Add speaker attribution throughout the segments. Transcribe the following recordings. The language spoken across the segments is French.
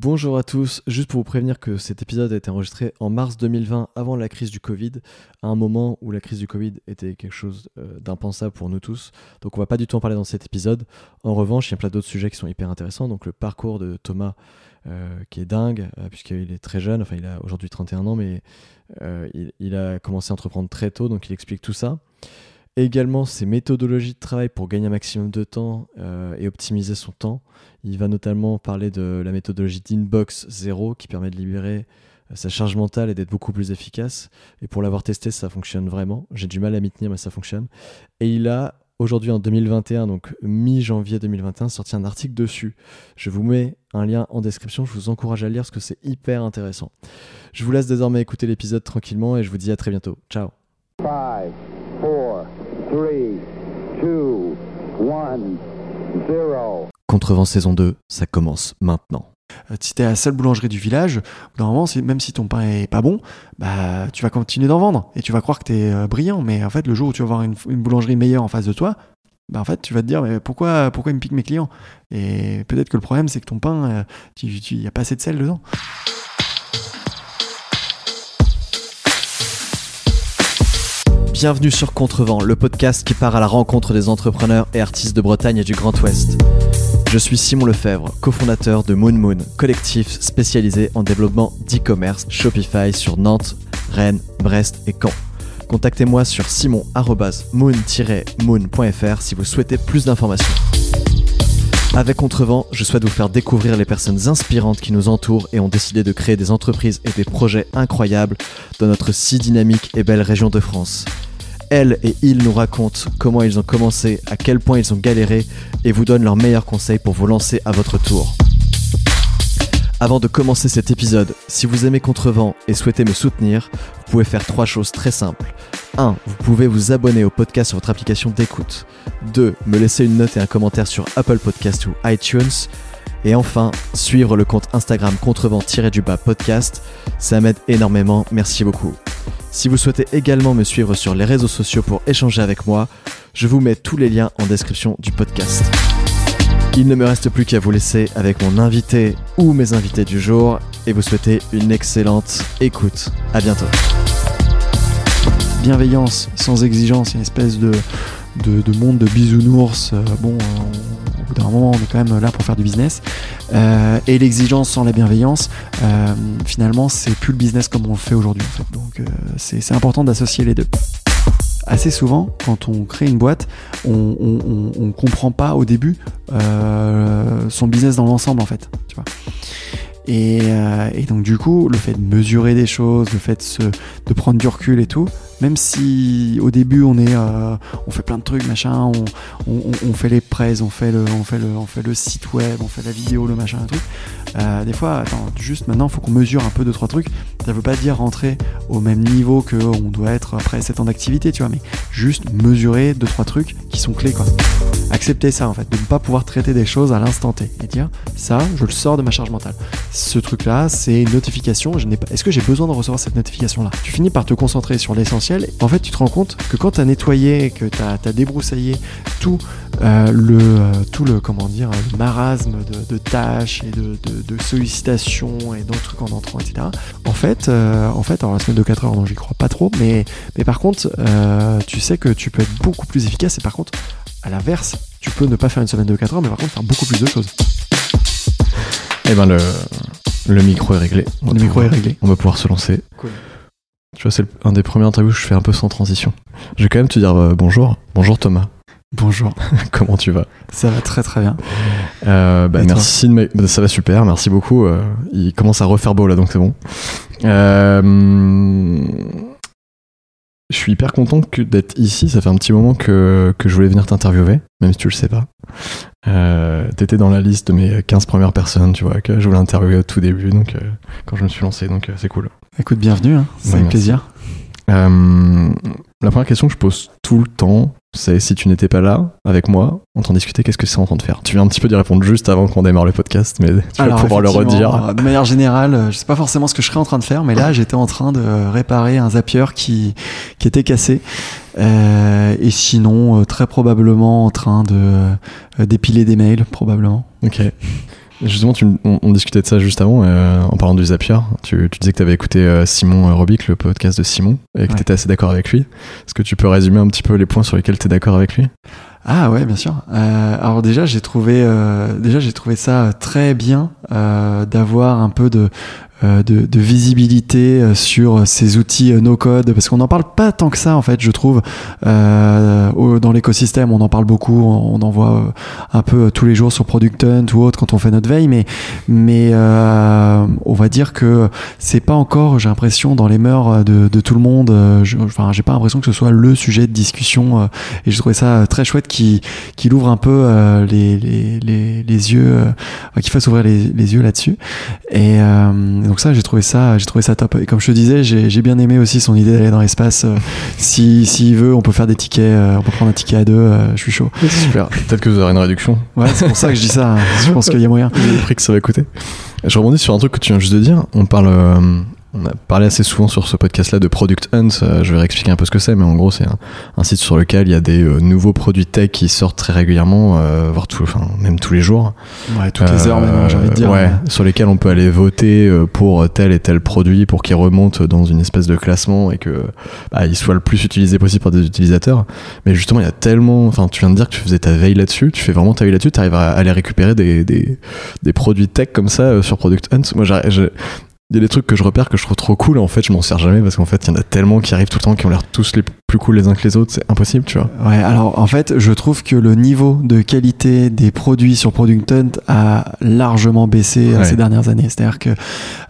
Speaker 1: Bonjour à tous, juste pour vous prévenir que cet épisode a été enregistré en mars 2020 avant la crise du Covid, à un moment où la crise du Covid était quelque chose euh, d'impensable pour nous tous. Donc on va pas du tout en parler dans cet épisode. En revanche, il y a plein d'autres sujets qui sont hyper intéressants. Donc le parcours de Thomas euh, qui est dingue, euh, puisqu'il est très jeune, enfin il a aujourd'hui 31 ans, mais il, il, a commencé à entreprendre très tôt, donc il explique tout ça. Également ses méthodologies de travail pour gagner un maximum de temps et optimiser son temps. Il va notamment parler de la méthodologie d'Inbox 0 qui permet de libérer euh, sa charge mentale et d'être beaucoup plus efficace. Et pour l'avoir testé, ça fonctionne vraiment. J'ai du mal à m'y tenir, mais ça fonctionne. Et il a aujourd'hui en 2021, donc mi-janvier 2021, sorti un article dessus. Je vous mets un lien en description, je vous encourage à lire parce que c'est hyper intéressant. Je vous laisse désormais écouter l'épisode tranquillement et je vous dis à très bientôt. Ciao. 5, 4, 3, 2, 1, 0. Contrevent saison 2, ça commence maintenant.
Speaker 2: Euh, si t'es la seule boulangerie du village, normalement, même si ton pain est pas bon, bah tu vas continuer d'en vendre et tu vas croire que t'es es euh, brillant. Mais en fait, le jour où tu vas avoir une, boulangerie meilleure en face de toi, bah en fait, tu vas te dire mais pourquoi pourquoi ils me piquent mes clients? Et peut-être que le problème c'est que ton pain, il euh, n'y a pas assez de sel dedans.
Speaker 1: Bienvenue sur Contrevent, le podcast qui part à la rencontre des entrepreneurs et artistes de Bretagne et du Grand Ouest. Je suis Simon Lefebvre, cofondateur de Moon Moon, collectif spécialisé en développement d'e-commerce Shopify sur Nantes, Rennes, Brest et Caen. Contactez-moi sur simon-moon-moon.fr si vous souhaitez plus d'informations. Avec Contrevent, je souhaite vous faire découvrir les personnes inspirantes qui nous entourent et ont décidé de créer des entreprises et des projets incroyables dans notre si dynamique et belle région de France. Elle et il nous racontent comment ils ont commencé, à quel point ils ont galéré et vous donnent leurs meilleurs conseils pour vous lancer à votre tour. Avant de commencer cet épisode, si vous aimez Contrevent et souhaitez me soutenir, vous pouvez faire trois choses très simples. 1. Vous pouvez vous abonner au podcast sur votre application d'écoute. 2. Me laisser une note et un commentaire sur Apple Podcast ou iTunes. Et enfin, suivre le compte Instagram contrevent-du-bas podcast. Ça m'aide énormément, merci beaucoup. Si vous souhaitez également me suivre sur les réseaux sociaux pour échanger avec moi, je vous mets tous les liens en description du podcast. Il ne me reste plus qu'à vous laisser avec mon invité ou mes invités du jour et vous souhaiter une excellente écoute. À bientôt.
Speaker 2: Bienveillance sans exigence, une espèce de, de, monde de bisounours. Euh, bon, euh, bout d'un moment, on est quand même là pour faire du business. Euh, et l'exigence sans la bienveillance, finalement, c'est plus le business comme on le fait aujourd'hui. Donc, c'est important d'associer les deux assez souvent, quand on crée une boîte, on, ne comprend pas au début son business dans l'ensemble en fait. Tu vois. Et, donc du coup, le fait de mesurer des choses, le fait de prendre du recul et tout, même si au début on est, euh, on fait plein de trucs, machin, on, fait les presse, on fait le, on fait le, on fait le site web, on fait la vidéo, le machin, un truc. Euh, des fois, juste maintenant, faut qu'on mesure un peu deux trois trucs. Ça veut pas dire rentrer au même niveau que on doit être après 7 ans d'activité, tu vois, mais juste mesurer deux trois trucs qui sont clés, quoi. Accepter ça en fait, de ne pas pouvoir traiter des choses à l'instant T et dire ça, je le sors de ma charge mentale. Ce truc-là, c'est une notification. Je n'ai pas. Est-ce que j'ai besoin de recevoir cette notification-là? Tu finis par te concentrer sur l'essentiel en fait, tu te rends compte que quand tu as nettoyé, que tu as, débroussaillé tout, euh, le, euh, tout le, comment dire, le marasme de, tâches et de, sollicitations et d'autres trucs en entrant, etc. En fait, euh, en fait alors la semaine de 4 heures, non, j'y crois pas trop, mais, mais par contre, tu sais que tu peux être beaucoup plus efficace et par contre, à l'inverse, tu peux ne pas faire une semaine de 4 heures, mais par contre faire beaucoup plus de choses.
Speaker 1: Eh ben le, le micro est réglé.
Speaker 2: le micro est réglé.
Speaker 1: On va pouvoir se lancer. Cool. Tu vois, c'est un des premiers interviews où je fais un peu sans transition. Je vais quand même te dire euh, bonjour. Bonjour Thomas.
Speaker 2: Bonjour.
Speaker 1: Comment tu vas?
Speaker 2: Ça va très très bien.
Speaker 1: Euh, bah, merci de bah, Ça va super, merci beaucoup. Euh, il commence à refaire beau là, donc c'est bon. Je suis hyper content d'être ici. Ça fait un petit moment que, que je voulais venir t'interviewer, même si tu le sais pas. T'étais dans la liste de mes 15 premières personnes, tu vois, que je voulais interviewer au tout début, donc quand je me suis lancé, donc c'est cool.
Speaker 2: Écoute, bienvenue, hein. c'est avec plaisir.
Speaker 1: Euh, la première question que je pose tout le temps, c'est si tu n'étais pas là avec moi, en train de discuter, qu'est-ce que c'est en train de faire? Tu viens un petit peu d'y répondre juste avant qu'on démarre le podcast, mais tu vas pouvoir le redire.
Speaker 2: Euh, de manière générale, euh, je sais pas forcément ce que je serais en train de faire, mais là j'étais en train de réparer un Zapier qui, qui était cassé. et sinon, très probablement en train de d'épiler des mails, probablement.
Speaker 1: Ok. Justement, tu, on, on, discutait de ça juste avant, euh, en parlant du Zapier. Tu, tu disais que tu avais écouté euh, Simon Robic, le podcast de Simon, et que
Speaker 2: Ouais.
Speaker 1: tu étais assez d'accord avec lui. Est-ce que tu peux résumer un petit peu les points sur lesquels tu es d'accord avec lui?
Speaker 2: Ah ouais, bien sûr. Euh, alors déjà, j'ai trouvé, euh, déjà j'ai trouvé ça très bien euh, d'avoir un peu de, euh, de, de visibilité euh, sur ces outils euh, no code, parce qu'on n'en parle pas tant que ça en fait, je trouve. Euh, dans l'écosystème, on en parle beaucoup, on, en voit un peu tous les jours sur Product Hunt ou autre quand on fait notre veille, mais mais euh, on va dire que c'est pas encore, j'ai l'impression, dans les mœurs de, de tout le monde. enfin, j'ai pas l'impression que ce soit le sujet de discussion. et je trouvais ça très chouette qu'il qu'il ouvre un peu les, les, les, les yeux, qu'il fasse ouvrir les, les yeux là-dessus. Et euh, donc ça, j'ai trouvé ça, j'ai trouvé ça top. Et comme je te disais, j'ai bien aimé aussi son idée d'aller dans l'espace. Euh, si s'il veut, on peut faire des tickets, euh, on peut prendre un ticket à deux. je suis chaud.
Speaker 1: Super. Peut-être que vous aurez une réduction.
Speaker 2: Ouais, c'est pour ça que je dis ça. hein. Je pense qu'il y a moyen.
Speaker 1: Le prix que ça va coûter. Je rebondis sur un truc que tu viens juste de dire. On parle. On a parlé assez souvent sur ce podcast-là de Product Hunt. Euh, je vais réexpliquer un peu ce que c'est, mais en gros, c'est un, un site sur lequel il y a des euh, nouveaux produits tech qui sortent très régulièrement, euh, voire tout, enfin, même tous les jours.
Speaker 2: Ouais, toutes les heures maintenant, j'ai envie de dire.
Speaker 1: Ouais, sur lesquels on peut aller voter pour tel et tel produit pour qu'il remonte dans une espèce de classement et que bah, il soit le plus utilisé possible par des utilisateurs. Mais justement, il y a tellement. Enfin, tu viens de dire que tu faisais ta veille là-dessus, tu fais vraiment ta veille là-dessus, tu arrives à aller récupérer des, des, des produits tech comme ça sur Product Hunt. Moi, je- il y a des trucs que je repère que je trouve trop cool. En fait, je m'en sers jamais parce qu'en fait, il y en a tellement qui arrivent tout le temps qui ont l'air tous les plus cool les uns que les autres. C'est impossible, tu vois.
Speaker 2: Ouais, alors en fait, je trouve que le niveau de qualité des produits sur Product Hunt a largement baissé euh,
Speaker 1: Ouais.
Speaker 2: ces dernières années. C'est-à-dire que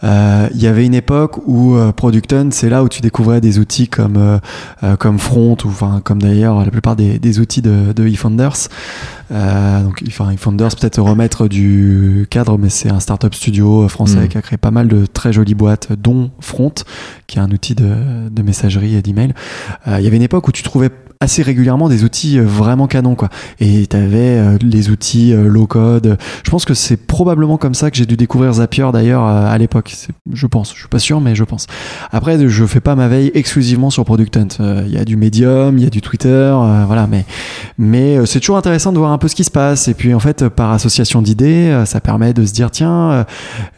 Speaker 2: euh, il y avait une époque où euh, Product Hunt, c'est là où tu découvrais des outils comme euh, euh, comme Front ou enfin comme d'ailleurs la plupart des, des outils de, de eFounders. Euh, donc, enfin, eFounders peut-être remettre du cadre, mais c'est un startup studio euh, français
Speaker 1: Mm.
Speaker 2: qui a créé pas mal de très jolies boîtes, dont Front, qui est un outil de, de messagerie et d'email. Euh, Il y avait une époque où tu trouvais assez régulièrement des outils euh, vraiment canons quoi. Et tu avais les outils euh, low code je pense que c'est probablement comme ça que j'ai dû découvrir Zapier d'ailleurs euh, à l'époque. Je pense. Je suis pas sûr mais je pense. Après je fais pas ma veille exclusivement sur Product Hunt. Euh, il y a du Medium il y a du Twitter euh, voilà mais mais euh, c'est toujours intéressant de voir un peu ce qui se passe. Et puis en fait euh, par association d'idées euh, ça permet de se dire tiens euh,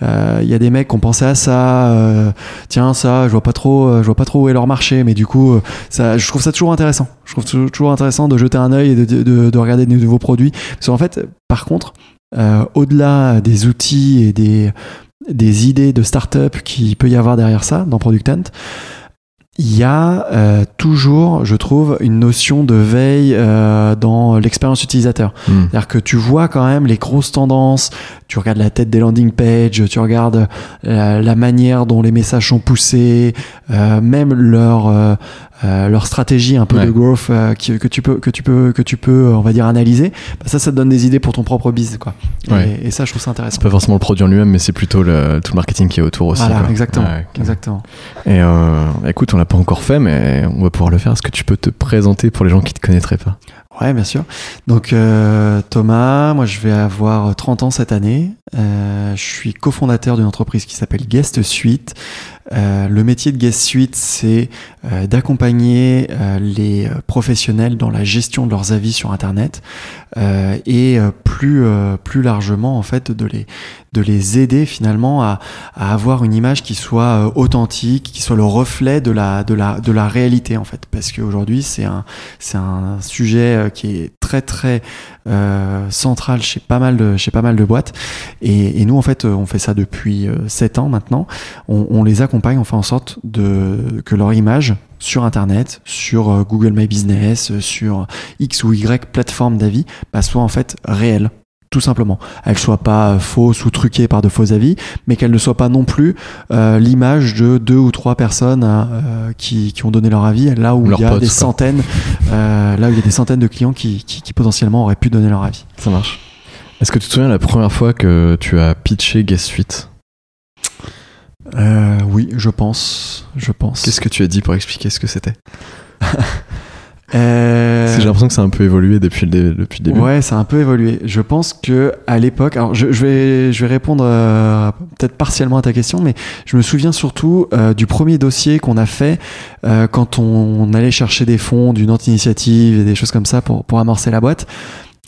Speaker 2: euh, il y a des mecs qui ont pensé à ça euh, tiens ça je vois pas trop euh, je vois pas trop où est leur marché. Mais du coup euh, je trouve ça toujours intéressant. Je trouve tou- toujours intéressant de jeter un œil et de, de, de regarder de nouveaux produits. Parce qu'en fait par contre euh, au-delà des outils et des des idées de start-up qui peut y avoir derrière ça dans Product Hunt il y a euh, toujours, je trouve, une notion de veille euh, dans l'expérience utilisateur.
Speaker 1: Hmm.
Speaker 2: C'est-à-dire que tu vois quand même les grosses tendances, tu regardes la tête des landing pages, tu regardes euh, la manière dont les messages sont poussés, euh, même leur euh, leur stratégie un peu
Speaker 1: Ouais.
Speaker 2: de growth euh, qui- que tu peux que tu peux que tu peux euh, on va dire analyser. Bah, ça, ça te donne des idées pour ton propre business quoi.
Speaker 1: Ouais.
Speaker 2: Et, et ça, je trouve ça intéressant.
Speaker 1: C'est pas forcément le produit en lui-même, mais c'est plutôt le, tout le marketing qui est autour aussi.
Speaker 2: Voilà,
Speaker 1: quoi.
Speaker 2: exactement,
Speaker 1: Ouais,
Speaker 2: exactement.
Speaker 1: Et euh, écoute, on l'a pas encore fait, mais on va pouvoir le faire. Est-ce que tu peux te présenter pour les gens qui te connaîtraient pas?
Speaker 2: Ouais, bien sûr. Donc euh, Thomas, moi je vais avoir 30 ans cette année. Euh, je suis cofondateur d'une entreprise qui s'appelle Guest Suite. Euh, le métier de Guest Suite, c'est euh, d'accompagner euh, les euh, professionnels dans la gestion de leurs avis sur Internet euh, et plus plus largement en fait de les de les aider finalement à, à avoir une image qui soit authentique, qui soit le reflet de la de la de la réalité en fait, parce qu'aujourd'hui c'est un c'est un sujet qui est très très euh, central chez pas mal de chez pas mal de boîtes. Et, et nous en fait euh, on fait ça depuis euh, 7 ans maintenant. On, les accompagne on fait en sorte de que leur image sur internet sur euh, Google My Business euh, sur X ou Y plateforme d'avis bah, soit en fait réelle tout simplement. Elle soit pas fausse ou truquée par de faux avis, mais qu'elle ne soit pas non plus euh, l'image de deux ou trois personnes hein, euh, qui, qui ont donné leur avis, là où
Speaker 1: Leurs
Speaker 2: il y a
Speaker 1: potes,
Speaker 2: des
Speaker 1: quoi.
Speaker 2: centaines, euh, là où il y a des centaines de clients qui, qui, qui potentiellement auraient pu donner leur avis.
Speaker 1: Ça marche. Est-ce que tu te souviens la première fois que tu as pitché Guest Suite?
Speaker 2: Euh, oui, je pense, je pense.
Speaker 1: Qu'est-ce que tu as dit pour expliquer ce que c'était?
Speaker 2: Euh,
Speaker 1: j'ai l'impression que ça a un peu évolué depuis le, dé- depuis le début.
Speaker 2: Ouais, ça a un peu évolué. Je pense que à l'époque, alors je, je vais, je vais répondre euh, peut-être partiellement à ta question, mais je me souviens surtout euh, du premier dossier qu'on a fait euh, quand on, allait chercher des fonds d'une autre initiative et des choses comme ça pour, pour amorcer la boîte.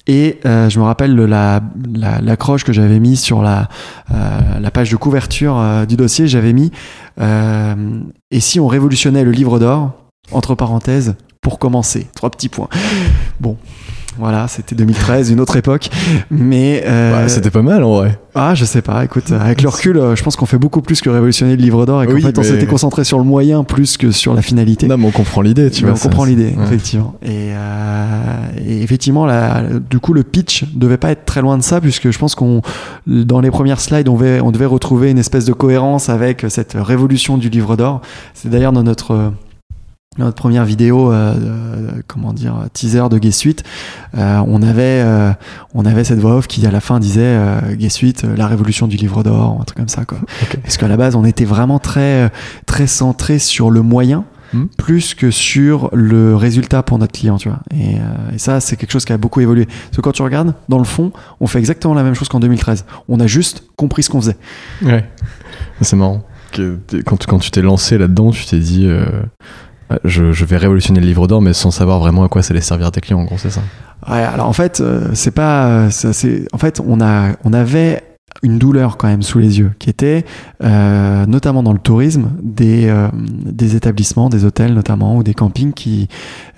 Speaker 2: Et euh, je me rappelle de la, la, l'accroche que j'avais mis sur la, euh, la page de couverture euh, du dossier, j'avais mis euh, Et si on révolutionnait le livre d'or? Entre parenthèses, pour commencer. Trois petits points. Bon, voilà, c'était 2013, une autre époque. Mais. euh,
Speaker 1: Ouais, C'était pas mal en vrai.
Speaker 2: ah, je sais pas, écoute, avec le recul, euh, je pense qu'on fait beaucoup plus que révolutionner le livre d'or et qu'en
Speaker 1: Oui,
Speaker 2: fait, on s'était concentré sur le moyen plus que sur la finalité.
Speaker 1: Non, mais on comprend l'idée, tu
Speaker 2: Mais
Speaker 1: vois.
Speaker 2: on comprend l'idée,
Speaker 1: ouais.
Speaker 2: effectivement. Et, euh, et effectivement, là, du coup, le pitch devait pas être très loin de ça, puisque je pense qu'on, dans les premières slides, on devait, on devait retrouver une espèce de cohérence avec cette révolution du livre d'or. C'est d'ailleurs dans notre notre première vidéo, euh, euh, comment dire, teaser de Gay Suite, euh, on avait, euh, on avait cette voix off qui à la fin disait euh, Gay Suite, la révolution du livre d'or, un truc comme ça, quoi. Parce qu'à la base, on était vraiment très, très centré sur le moyen
Speaker 1: Hmm.
Speaker 2: plus que sur le résultat pour notre client, tu vois. Et, euh, et ça, c'est quelque chose qui a beaucoup évolué. Parce que quand tu regardes, dans le fond, on fait exactement la même chose qu'en 2013. On a juste compris ce qu'on faisait.
Speaker 1: Ouais. C'est marrant. Quand, quand tu t'es lancé là-dedans, tu t'es dit euh, je, je vais révolutionner le livre d'or, mais sans savoir vraiment à quoi ça allait servir à tes clients, en gros, c'est ça.
Speaker 2: Ouais, alors en fait, euh, c'est pas, euh, ça, en fait, on a, on avait une douleur quand même sous les yeux, qui était euh, notamment dans le tourisme des, euh, des établissements, des hôtels notamment ou des campings qui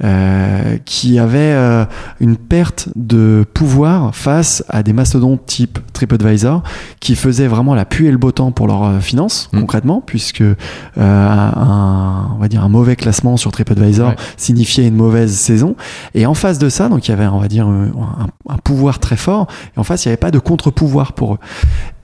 Speaker 2: euh, qui avaient euh, une perte de pouvoir face à des mastodontes type TripAdvisor qui faisaient vraiment la pluie et le beau temps pour leurs euh, finances
Speaker 1: Mm.
Speaker 2: concrètement, puisque euh, un, on va dire un mauvais classement sur TripAdvisor
Speaker 1: Ouais.
Speaker 2: signifiait une mauvaise saison. Et en face de ça, donc il y avait, on va dire, un, un pouvoir très fort. Et en face, il n'y avait pas de contre-pouvoir pour eux.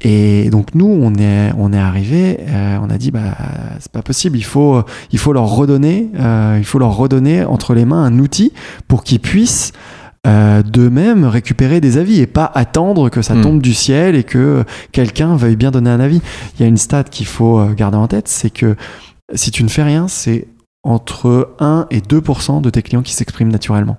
Speaker 2: Et donc nous, on est, on est arrivé, euh, on a dit, bah, c'est pas possible. Il faut, il faut leur redonner, euh, il faut leur redonner entre les mains un outil pour qu'ils puissent euh, d'eux-mêmes récupérer des avis et pas attendre que ça
Speaker 1: Mm.
Speaker 2: tombe du ciel et que quelqu'un veuille bien donner un avis. Il y a une stat qu'il faut garder en tête, c'est que si tu ne fais rien, c'est entre 1 et 2% de tes clients qui s'expriment naturellement.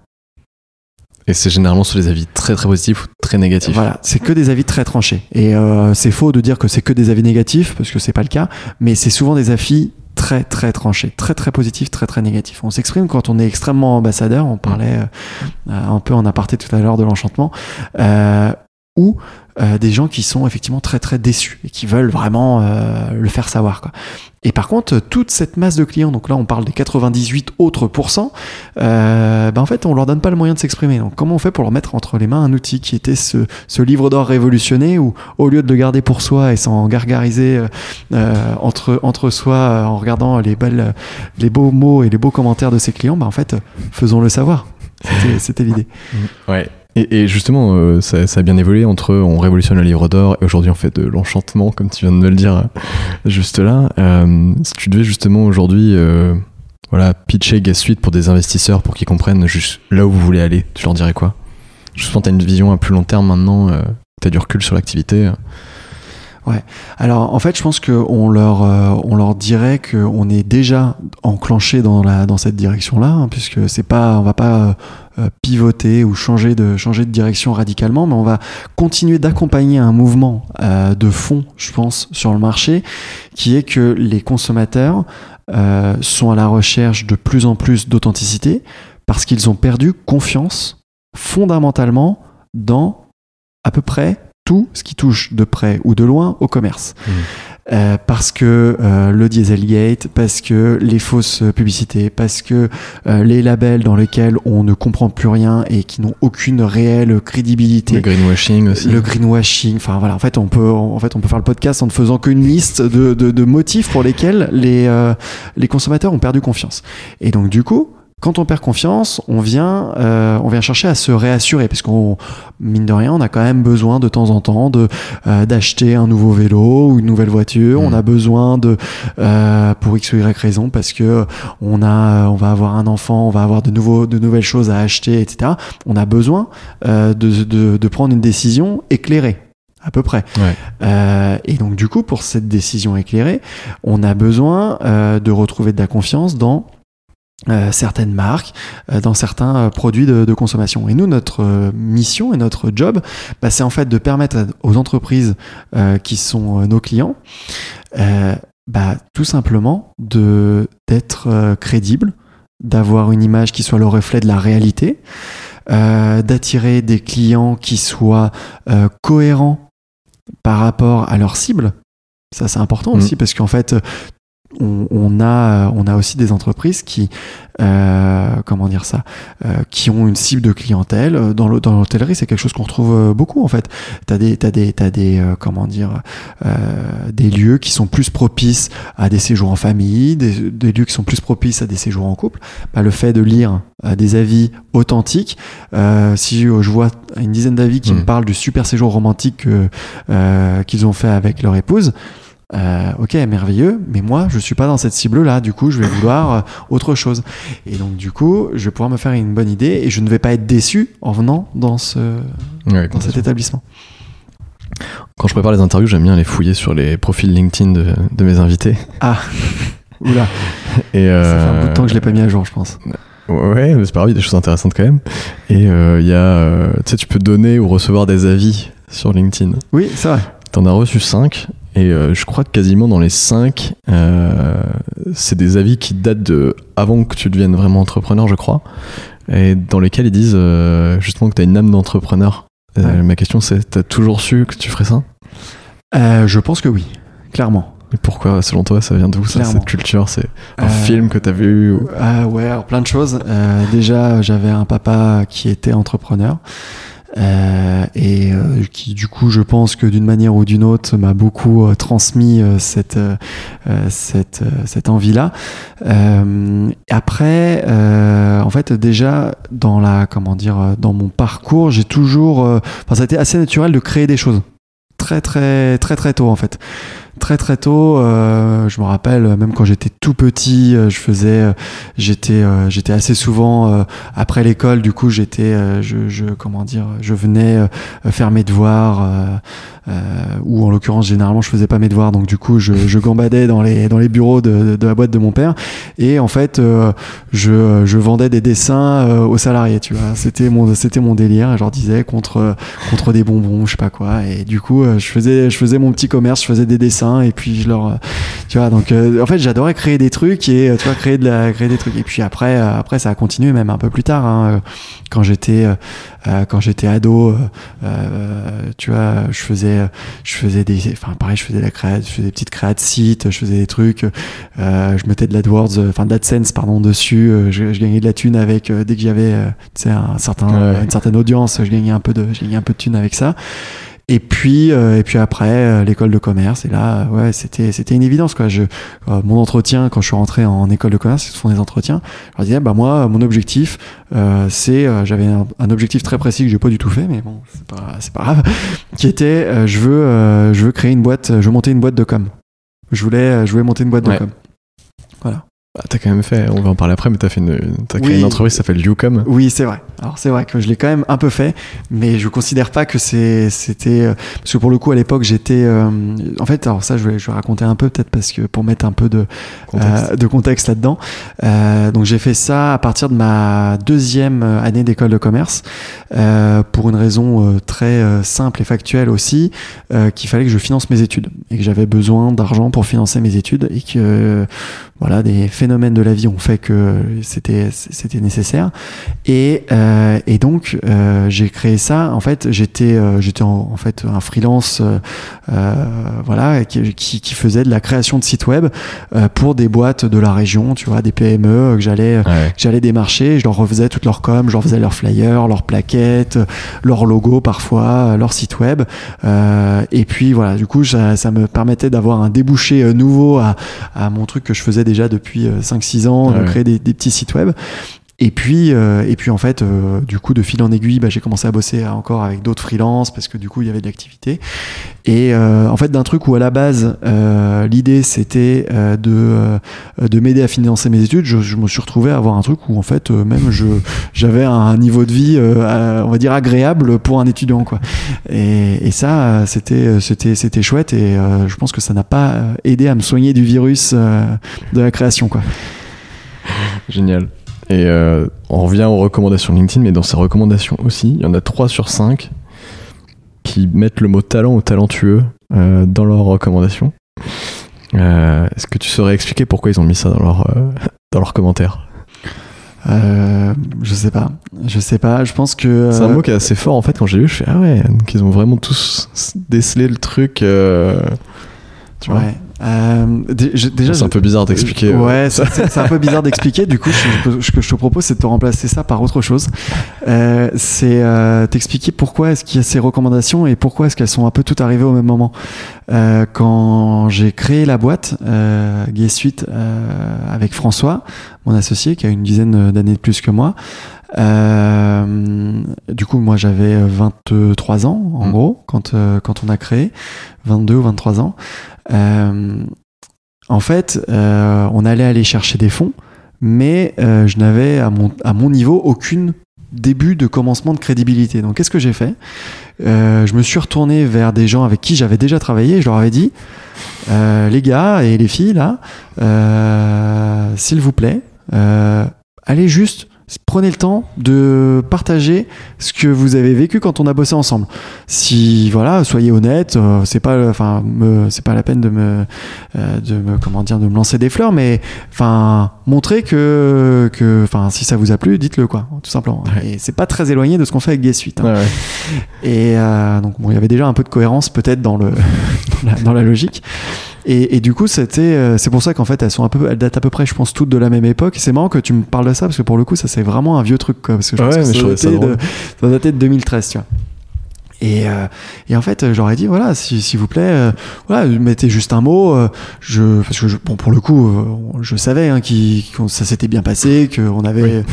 Speaker 1: Et c'est généralement sur des avis très très positifs ou très négatifs.
Speaker 2: Voilà, c'est que des avis très tranchés. Et euh, c'est faux de dire que c'est que des avis négatifs, parce que c'est pas le cas, mais c'est souvent des avis très très tranchés, très très positifs, très très négatifs. On s'exprime quand on est extrêmement ambassadeur, on parlait euh, un peu en aparté tout à l'heure de l'enchantement, euh, ou euh, des gens qui sont effectivement très très déçus et qui veulent vraiment euh, le faire savoir. Quoi. Et par contre, toute cette masse de clients, donc là on parle des 98 autres pourcents, euh, ben en fait on leur donne pas le moyen de s'exprimer. Donc comment on fait pour leur mettre entre les mains un outil qui était ce, ce livre d'or révolutionné où au lieu de le garder pour soi et s'en gargariser euh, euh, entre, entre soi euh, en regardant les, belles, les beaux mots et les beaux commentaires de ses clients, ben en fait faisons-le savoir. C'était- C'était l'idée.
Speaker 1: Ouais. Et, justement, euh, ça, a bien évolué entre on révolutionne le livre d'or et aujourd'hui on fait de l'enchantement, comme tu viens de me le dire euh, juste là. Euh, si tu devais justement aujourd'hui voilà, pitcher Suite pour des investisseurs pour qu'ils comprennent juste là où vous voulez aller, tu leur dirais quoi? Justement, tu as une vision à plus long terme maintenant, tu as du recul sur l'activité. euh.
Speaker 2: Alors en fait, je pense qu'on leur, on leur dirait qu'on est déjà enclenché dans, la, dans cette direction-là, hein, puisque c'est pas, on va pas pivoter ou changer de, changer de direction radicalement, mais on va continuer d'accompagner un mouvement euh, de fond, je pense, sur le marché, qui est que les consommateurs euh, sont à la recherche de plus en plus d'authenticité parce qu'ils ont perdu confiance fondamentalement dans à peu près tout ce qui touche de près ou de loin au commerce.
Speaker 1: Mhm.
Speaker 2: Euh, parce que euh, le Dieselgate, parce que les fausses publicités, parce que euh, les labels dans lesquels on ne comprend plus rien et qui n'ont aucune réelle crédibilité.
Speaker 1: Le greenwashing aussi.
Speaker 2: Le greenwashing, enfin voilà, en fait on peut, en fait on peut faire le podcast en ne faisant qu'une liste de, de, de motifs pour lesquels les, euh, les consommateurs ont perdu confiance. Et donc du coup, quand on perd confiance, on vient, euh, on vient chercher à se réassurer, parce qu'on mine de rien, on a quand même besoin de temps en temps de euh, d'acheter un nouveau vélo ou une nouvelle voiture.
Speaker 1: Mm.
Speaker 2: On a besoin de euh, pour x ou y raison, parce que on a, on va avoir un enfant, on va avoir de nouveaux, de nouvelles choses à acheter, etc. On a besoin euh, de, de, de prendre une décision éclairée à peu près.
Speaker 1: Ouais.
Speaker 2: Euh, et donc du coup, pour cette décision éclairée, on a besoin euh, de retrouver de la confiance dans euh, certaines marques, euh, dans certains euh, produits de, de consommation. Et nous, notre mission et notre job, bah, c'est en fait de permettre aux entreprises qui sont nos clients, bah, tout simplement de d'être crédibles, d'avoir une image qui soit le reflet de la réalité, d'attirer des clients qui soient cohérents par rapport à leur cible. Ça, c'est important aussi parce qu'en fait, on, a, on a aussi des entreprises qui, euh, comment dire ça, euh, qui ont une cible de clientèle. Dans l'hôtellerie, c'est quelque chose qu'on retrouve euh, beaucoup en fait. Tu as des, as des, as des comment dire, des lieux qui sont plus propices à des séjours en famille, des, lieux qui sont plus propices à des séjours en couple. Bah, le fait de lire des avis authentiques, si je vois une dizaine d'avis qui me mmh. parlent du super séjour romantique qu'ils ont fait avec leur épouse, euh, ok, merveilleux, mais moi, je suis pas dans cette cible-là. Du coup, je vais vouloir euh, autre chose. Et donc, du coup, je vais pouvoir me faire une bonne idée et je ne vais pas être déçu en venant dans, ce, dans cet établissement.
Speaker 1: Quand je prépare les interviews, j'aime bien les fouiller sur les profils LinkedIn de, de mes invités.
Speaker 2: Ah, oula. Et Ça fait un bout de temps que je l'ai pas mis à jour, je pense.
Speaker 1: Ouais, mais c'est pas grave, il y a des choses intéressantes quand même. Et euh, il y a, tu sais, tu peux donner ou recevoir des avis sur LinkedIn.
Speaker 2: Oui, c'est vrai.
Speaker 1: T'en as reçu 5 et euh, je crois que quasiment dans les 5, euh, c'est des avis qui datent de avant que tu deviennes vraiment entrepreneur, je crois, et dans lesquels ils disent euh, justement que tu as une âme d'entrepreneur. Ma question c'est, t'as toujours su que tu ferais ça?
Speaker 2: Je pense que oui, clairement.
Speaker 1: Et pourquoi, selon toi, ça vient d'où ça, cette culture? C'est un film que tu as vu
Speaker 2: Ah ouais, alors plein de choses. déjà, j'avais un papa qui était entrepreneur. Euh, et euh, qui du coup je pense que d'une manière ou d'une autre m'a beaucoup euh, transmis cette cette cette envie là après en fait déjà dans la comment dire dans mon parcours j'ai toujours ça a été assez naturel de créer des choses. Très très très très tôt en fait très très tôt. Euh, je me rappelle, même quand j'étais tout petit, euh, je faisais, euh, j'étais, j'étais assez souvent après l'école. Du coup, j'étais, je, comment dire, je venais faire mes devoirs ou en l'occurrence généralement je faisais pas mes devoirs donc du coup je, gambadais dans les dans les bureaux de, la boîte de mon père et en fait je, je vendais des dessins aux salariés tu vois c'était mon c'était mon délire je leur disais contre contre des bonbons je sais pas quoi et du coup je faisais je faisais mon petit commerce je faisais des dessins et puis je leur tu vois donc en fait j'adorais créer des trucs et tu vois créer de la créer des trucs et puis après après ça a continué même un peu plus tard hein, quand j'étais quand j'étais ado tu vois je faisais je faisais des, enfin pareil, je faisais la créa, je faisais des petites créas de sites, je faisais des trucs, euh, je mettais de l'AdWords, euh, enfin de l'AdSense pardon dessus, euh, je, gagnais de la thune avec dès que j'avais, tu sais, un certain, une certaine audience, je gagnais un peu de, je gagnais un peu de thune avec ça. Et puis, euh, et puis après, euh, l'école de commerce. Et là, ouais, c'était, c'était une évidence, quoi. Je, euh, mon entretien, quand je suis rentré en école de commerce, ce sont des entretiens. Je leur disais, bah, moi, mon objectif, c'est, j'avais un, objectif très précis que j'ai pas du tout fait, mais bon, c'est pas, c'est pas grave, qui était, je veux, je veux créer une boîte, je veux monter une boîte de com. Je voulais, je voulais monter une boîte de com. Voilà.
Speaker 1: Bah, t'as quand même fait, on va en parler après, mais t'as fait une, as créé une entreprise qui s'appelle Youcom.
Speaker 2: Oui, c'est vrai. Alors c'est vrai que je l'ai quand même un peu fait, mais je considère pas que c'est, c'était, euh, parce que pour le coup à l'époque j'étais, euh, en fait, alors ça je vais, je vais raconter un peu peut-être parce que pour mettre un peu de contexte, euh, de contexte là-dedans. donc j'ai fait ça à partir de ma deuxième année d'école de commerce, pour une raison très simple et factuelle aussi, qu'il fallait que je finance mes études et que j'avais besoin d'argent pour financer mes études et que voilà, des phénomènes de la vie ont fait que c'était c'était nécessaire. Et, euh, et donc euh, j'ai créé ça. En fait, j'étais euh, j'étais en, fait un freelance, voilà, qui, qui, faisait de la création de sites web pour des boîtes de la région, tu vois, des PME que j'allais j'allais démarcher. Je leur refaisais toutes leurs com, je leur faisais leurs flyers, leurs plaquettes, leurs logos parfois, leur site web. et puis voilà, du coup ça, ça me permettait d'avoir un débouché nouveau à, à mon truc que je faisais déjà depuis 5-6 euh, ans, créer des, petits sites web. Et puis, euh, et puis en fait, euh, du coup, de fil en aiguille, bah, j'ai commencé à bosser encore avec d'autres freelances parce que du coup, il y avait de l'activité. Et en fait, d'un truc où à la base, l'idée c'était de de m'aider à financer mes études, je, me suis retrouvé à avoir un truc où en fait, même j'avais un niveau de vie, on va dire agréable pour un étudiant, quoi. Et, et ça, c'était c'était c'était chouette. Et je pense que ça n'a pas aidé à me soigner du virus de la création, quoi.
Speaker 1: Génial. Et euh, on revient aux recommandations LinkedIn, mais dans ces recommandations aussi, il y en a 3 sur 5 qui mettent le mot talent ou talentueux euh, dans leurs recommandations. Euh, est-ce que tu saurais expliquer pourquoi ils ont mis ça dans leurs dans leurs commentaires?
Speaker 2: Je sais pas. Je sais pas. Je pense que.
Speaker 1: C'est un mot qui est assez fort en fait. Quand j'ai lu, je fais ah ouais, donc ils ont vraiment tous décelé le truc. tu vois.
Speaker 2: Ouais. Euh, déjà,
Speaker 1: c'est un peu bizarre d'expliquer. euh,
Speaker 2: Ouais, c'est c'est- un peu bizarre d'expliquer. Du coup, ce que je te propose, c'est de te remplacer ça par autre chose. Euh, c'est euh, t'expliquer pourquoi est-ce qu'il y a ces recommandations et pourquoi est-ce qu'elles sont un peu toutes arrivées au même moment. Euh, quand j'ai créé la boîte euh, Gay Suite euh, avec François, mon associé, qui a une dizaine d'années de plus que moi. Euh, du coup, moi, j'avais 23 ans, en
Speaker 1: Mm.
Speaker 2: gros, quand, euh, quand on a créé, 22 ou 23 ans. Euh, en fait, euh, on allait aller chercher des fonds, mais euh, je n'avais à mon, à mon niveau aucune début de commencement de crédibilité. Donc, qu'est-ce que j'ai fait? Euh, Je me suis retourné vers des gens avec qui j'avais déjà travaillé. et Je leur avais dit, euh, les gars et les filles là, euh, s'il vous plaît, euh, allez juste prenez le temps de partager ce que vous avez vécu quand on a bossé ensemble. Si voilà, soyez honnête, euh, c'est pas, enfin, c'est pas la peine de me, euh, de me, comment dire, de me lancer des fleurs, mais enfin, montrez que, que, enfin, si ça vous a plu, dites-le quoi, tout simplement.
Speaker 1: Ouais.
Speaker 2: Et c'est pas très éloigné de ce qu'on fait avec Gay Suite. hein.
Speaker 1: Ouais, ouais.
Speaker 2: Et euh, donc, bon, il y avait déjà un peu de cohérence peut-être dans, le, dans, la, dans la logique. Et, et du coup, c'était, euh, c'est pour ça qu'en fait, elles sont un peu, elles datent à peu près, je pense, toutes de la même époque. C'est marrant que tu me parles de ça parce que pour le coup, ça c'est vraiment un vieux truc, quoi. Parce que je pense
Speaker 1: Ouais,
Speaker 2: que ça dater de, ça dater de 2013, tu vois. Et, euh, et en fait, j'aurais dit voilà, si- s'il vous plaît, euh, voilà, mettez juste un mot. euh, je, parce que je, bon, pour le coup, euh, je savais hein, qu'il- que ça s'était bien passé, qu'on avait,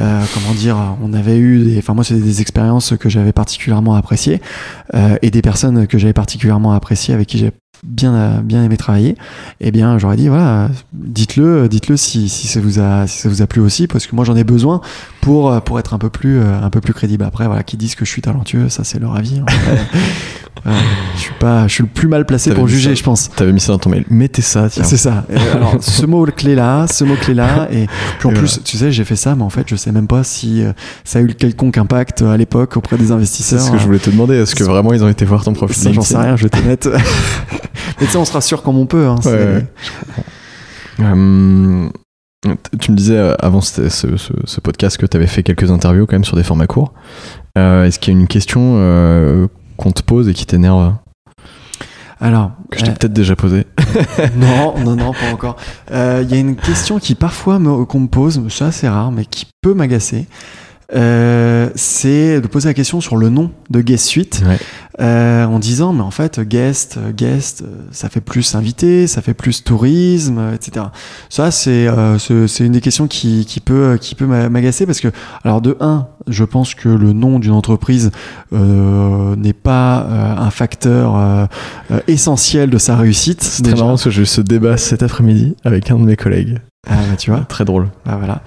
Speaker 2: euh, comment dire, on avait eu, des, enfin moi, c'est des expériences que j'avais particulièrement appréciées euh, et des personnes que j'avais particulièrement appréciées avec qui j'ai bien euh, bien aimé travailler. Eh bien, j'aurais dit voilà, dites-le, dites-le si, si ça vous a si ça vous a plu aussi, parce que moi j'en ai besoin pour euh, pour être un peu plus euh, un peu plus crédible. Après, voilà, qui disent que je suis talentueux, ça c'est leur avis. hein. Je suis pas, je suis le plus mal placé pour juger,
Speaker 1: ça.
Speaker 2: je pense.
Speaker 1: T'avais mis ça dans ton mail. Mettez ça, tiens.
Speaker 2: C'est ça. Alors, ce mot clé là, ce mot clé là, et puis en
Speaker 1: Et
Speaker 2: plus, tu sais, j'ai fait ça, mais en fait, je sais même pas si euh, ça a eu quelconque impact euh, à l'époque auprès des
Speaker 1: C'est
Speaker 2: investisseurs.
Speaker 1: ce que je voulais te demander. Est-ce que vraiment ils ont été voir ton profil
Speaker 2: Ça, j'en sais rien, je vais te mettre. mais tu sais, on se rassure comme on peut. Hein, c'est-
Speaker 1: Ouais, ouais. T- tu me disais euh, avant ce, ce- ce- ce podcast que tu avais fait quelques interviews quand même sur des formats courts. Euh, Est-ce qu'il y a une question euh, qu'on te pose et qui t'énerve
Speaker 2: Alors,
Speaker 1: que je t'ai
Speaker 2: euh,
Speaker 1: peut-être déjà posé
Speaker 2: non, non, non, pas encore. Euh, Il y a une question qui parfois me- qu'on me pose, c'est assez rare, mais qui peut m'agacer. Euh, c'est de poser la question sur le nom de Guest Suite
Speaker 1: Ouais.
Speaker 2: euh, en disant mais en fait guest guest ça fait plus invité ça fait plus tourisme etc ça c'est euh, c'est une des questions qui, qui peut qui peut m'a- m'agacer parce que alors de un je pense que le nom d'une entreprise euh, n'est pas euh, un facteur essentiel de sa réussite
Speaker 1: C'est très marrant parce que j'ai eu ce débat cet après-midi avec un de mes collègues.
Speaker 2: Ah, bah, tu vois
Speaker 1: Très drôle.
Speaker 2: Bah, voilà.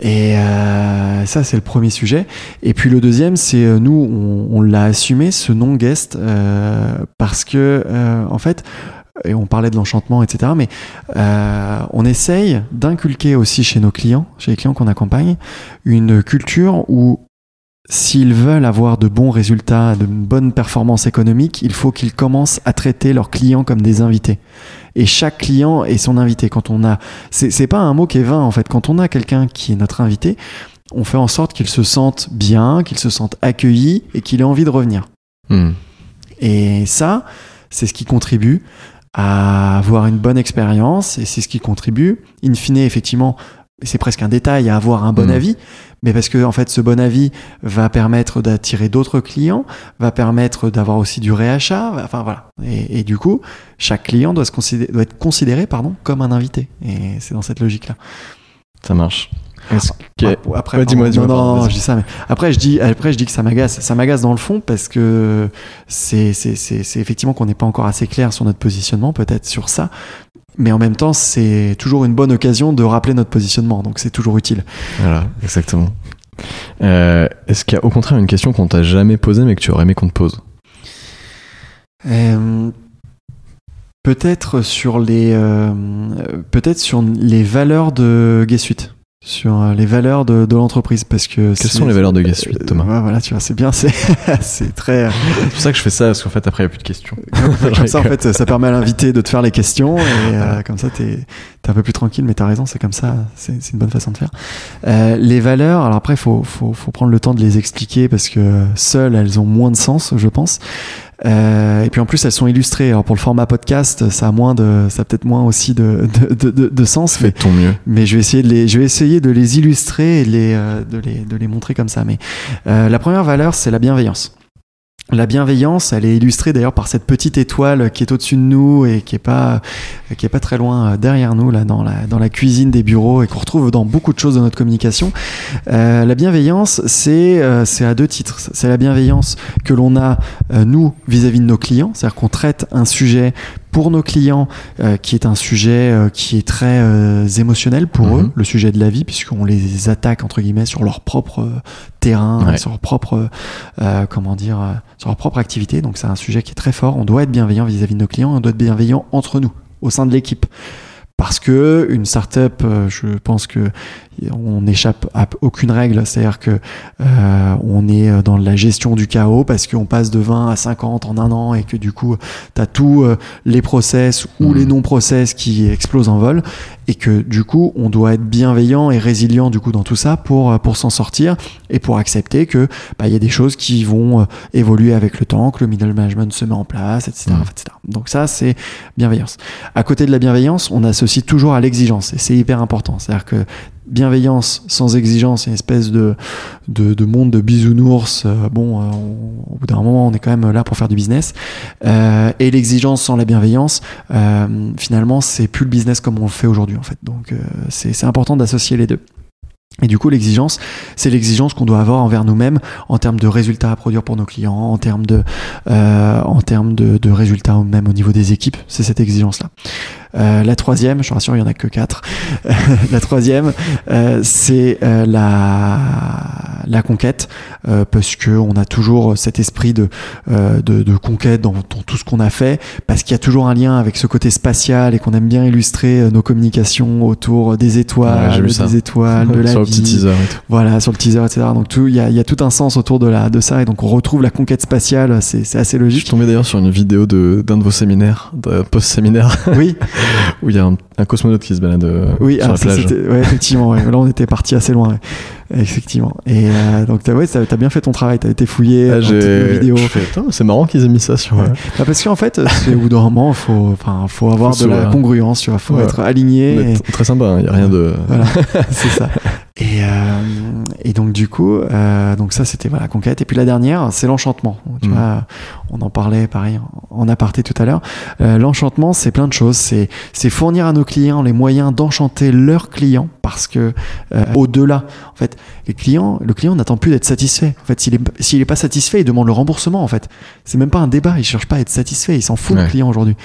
Speaker 2: Et euh, ça, c'est le premier sujet. Et puis le deuxième, c'est euh, nous, on, on l'a assumé, ce nom guest, euh, parce que, en fait, et on parlait de l'enchantement, etc., mais on essaye d'inculquer aussi chez nos clients, chez les clients qu'on accompagne, une culture où s'ils veulent avoir de bons résultats, de bonnes performances économiques, il faut qu'ils commencent à traiter leurs clients comme des invités. Et chaque client est son invité. Quand on a, c'est pas un mot qui est vain en fait. Quand on a quelqu'un qui est notre invité, on fait en sorte qu'il se sente bien, qu'il se sente accueilli et qu'il ait envie de revenir.
Speaker 1: Hmm.
Speaker 2: Et ça, c'est ce qui contribue à avoir une bonne expérience et c'est ce qui contribue, in fine, effectivement, c'est presque un détail, à avoir un bon
Speaker 1: Mhm.
Speaker 2: avis, mais parce que en fait, ce bon avis va permettre d'attirer d'autres clients, va permettre d'avoir aussi du réachat, enfin voilà. Et, et du coup, chaque client doit, se considérer, doit être considéré pardon, comme un invité. Et c'est dans cette logique-là.
Speaker 1: Ça marche. Est-ce que-
Speaker 2: Ouais, Après,
Speaker 1: Ouais, dis-moi,
Speaker 2: non, non, non, je dis ça, mais après je dis, après je dis que ça m'agace. Ça m'agace dans le fond parce que c'est, c'est, c'est, c'est effectivement qu'on n'est pas encore assez clair sur notre positionnement, peut-être sur ça. Mais en même temps, c'est toujours une bonne occasion de rappeler notre positionnement, donc c'est toujours utile.
Speaker 1: Voilà, exactement. Euh, Est-ce qu'il y a au contraire une question qu'on t'a jamais posée mais que tu aurais aimé qu'on te pose?
Speaker 2: Euh, peut-être sur les, euh, peut-être sur les valeurs de Gay Suite. Sur euh, les valeurs de, de l'entreprise parce que
Speaker 1: quelles sont les valeurs de Guest 8 Thomas
Speaker 2: ouais, voilà tu vois c'est bien c'est c'est très
Speaker 1: c'est pour ça que je fais ça parce qu'en fait après il n'y a plus de questions.
Speaker 2: Comme ça en fait ça permet à l'invité de te faire les questions et euh, comme ça t'es es un peu plus tranquille mais t'as raison c'est comme ça c'est une bonne façon de faire. Euh, les valeurs alors après faut, faut faut prendre le temps de les expliquer parce que seules elles ont moins de sens je pense euh, et puis en plus, elles sont illustrées. Alors pour le format podcast, ça a moins de, ça a peut-être moins aussi de, de, de, de sens.
Speaker 1: Fais ton mieux.
Speaker 2: Mais je vais essayer de les, je vais essayer de les illustrer et de les, euh, de les, de les montrer comme ça. Mais euh, la première valeur, c'est la bienveillance. La bienveillance, elle est illustrée d'ailleurs par cette petite étoile qui est au-dessus de nous et qui est pas qui est pas très loin euh, derrière nous là dans la dans la cuisine des bureaux et qu'on retrouve dans beaucoup de choses de notre communication. Euh, la bienveillance, c'est euh, c'est à deux titres. C'est la bienveillance que l'on a nous vis-à-vis -vis de nos clients, c'est-à-dire qu'on traite un sujet pour nos clients, euh, qui est un sujet euh, qui est très euh, émotionnel pour
Speaker 1: Mhm.
Speaker 2: eux, le sujet de la vie, puisqu'on les attaque entre guillemets sur leur propre terrain,
Speaker 1: Ouais.
Speaker 2: sur leur propre, comment dire, sur leur propre activité. Donc c'est un sujet qui est très fort. On doit être bienveillant vis-à-vis de nos clients, on doit être bienveillant entre nous, au sein de l'équipe. Parce que une startup, je pense que on n'échappe à aucune règle, c'est-à-dire que euh, on est dans la gestion du chaos parce qu'on passe de 20 à 50 en un an et que du coup tu as tous euh, les process ou
Speaker 1: Mhm.
Speaker 2: les non-process qui explosent en vol et que du coup on doit être bienveillant et résilient du coup dans tout ça pour euh, pour s'en sortir et pour accepter que bah, il y a des choses qui vont euh, évoluer avec le temps, que le middle management se met en place, etc.
Speaker 1: Mhm.
Speaker 2: etc. Donc ça c'est bienveillance. À côté de la bienveillance, on associe toujours à l'exigence et c'est hyper important. C'est-à-dire que bienveillance sans exigence, une espèce de, de, de monde de bisounours. Euh, bon, euh, on- au bout d'un moment, on est quand même là pour faire du business. Euh, et l'exigence sans la bienveillance, finalement, c'est plus le business comme on le fait aujourd'hui, en fait. Donc, c'est important d'associer les deux. Et du coup, l'exigence, c'est l'exigence qu'on doit avoir envers nous-mêmes en termes de résultats à produire pour nos clients, en termes de, en termes de, même au niveau des équipes. C'est cette exigence-là. Euh, la troisième, je te rassure, il y en a que quatre. la troisième, euh, c'est euh, la, la conquête, euh, parce que on a toujours cet esprit de, euh, de, de conquête dans, dans tout ce qu'on a fait, parce qu'il y a toujours un lien avec ce côté spatial et qu'on aime bien illustrer euh, nos communications autour des
Speaker 1: Ouais,
Speaker 2: étoiles,
Speaker 1: ça.
Speaker 2: des étoiles, de la
Speaker 1: sur le
Speaker 2: vie.
Speaker 1: petit teaser et tout.
Speaker 2: Voilà, sur le teaser, etc. Donc tout, il y a, y a tout un sens autour de la de ça, et donc on retrouve la conquête spatiale. C'est assez
Speaker 1: Je suis
Speaker 2: logique.
Speaker 1: tombé d'ailleurs sur une vidéo de- d'un de, vos séminaires, post-séminaire,
Speaker 2: Oui,
Speaker 1: où il y a un, un cosmonaute qui se balade euh,
Speaker 2: oui.
Speaker 1: sur la
Speaker 2: ça,
Speaker 1: plage.
Speaker 2: ouais, effectivement. ouais. Là, on était parti assez loin. ouais. Effectivement. Et euh, donc t'as t'as bien fait ton travail. T'as été fouillé
Speaker 1: Ah, j'ai
Speaker 2: vidéos.
Speaker 1: c'est marrant qu'ils aient mis ça sur. Euh,
Speaker 2: Bah, parce qu'en fait, c'est au bout d'un moment, faut, faut avoir
Speaker 1: Faut
Speaker 2: de la congruence. Tu vois, faut être aligné. et-
Speaker 1: Très sympa, il n'y a rien de.
Speaker 2: Voilà, c'est ça. Et, euh, et donc du coup, euh, donc ça c'était voilà conquête. Et puis la dernière, c'est l'enchantement. Tu
Speaker 1: Mm.
Speaker 2: vois, on en parlait pareil en en aparté tout à l'heure. Euh, l'enchantement, c'est plein de choses. C'est c'est fournir à nos clients les moyens d'enchanter leurs clients parce que euh, au-delà, en fait, les clients, le client n'attend plus d'être satisfait. En fait, s'il est s'il est pas satisfait, il demande le remboursement. En fait, c'est même pas un débat. Il cherche pas à être satisfait. Il s'en fout
Speaker 1: Ouais.
Speaker 2: le client aujourd'hui.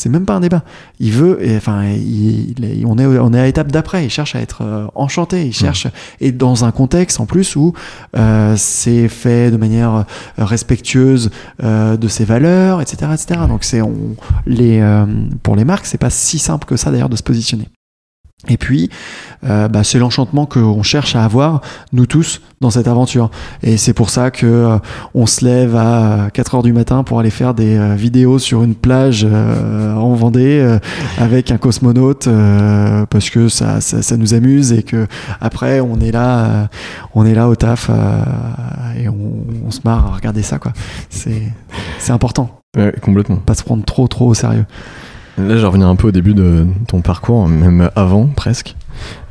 Speaker 2: C'est même pas un débat. Il veut, et, enfin, il, on est, on est à l'étape d'après. Il cherche à être euh, enchanté. Il cherche, et dans un contexte en plus où euh, c'est fait de manière euh, respectueuse euh, de ses valeurs, etc., etc. Donc c'est, on, les, euh, pour les marques, c'est pas si simple que ça d'ailleurs de se positionner. Et puis, euh, bah, c'est l'enchantement qu'on cherche à avoir, nous tous, dans cette aventure. Et c'est pour ça que euh, on se lève à 4 heures du matin pour aller faire des euh, vidéos sur une plage en Vendée avec un cosmonaute, parce que ça, ça, ça nous amuse et que après on est là, on est là au taf et on, on se marre à regarder ça, quoi. C'est, c'est important,
Speaker 1: Ouais, complètement.
Speaker 2: pas se prendre trop, trop au sérieux.
Speaker 1: Là, je vais revenir un peu au début de ton parcours, même avant presque.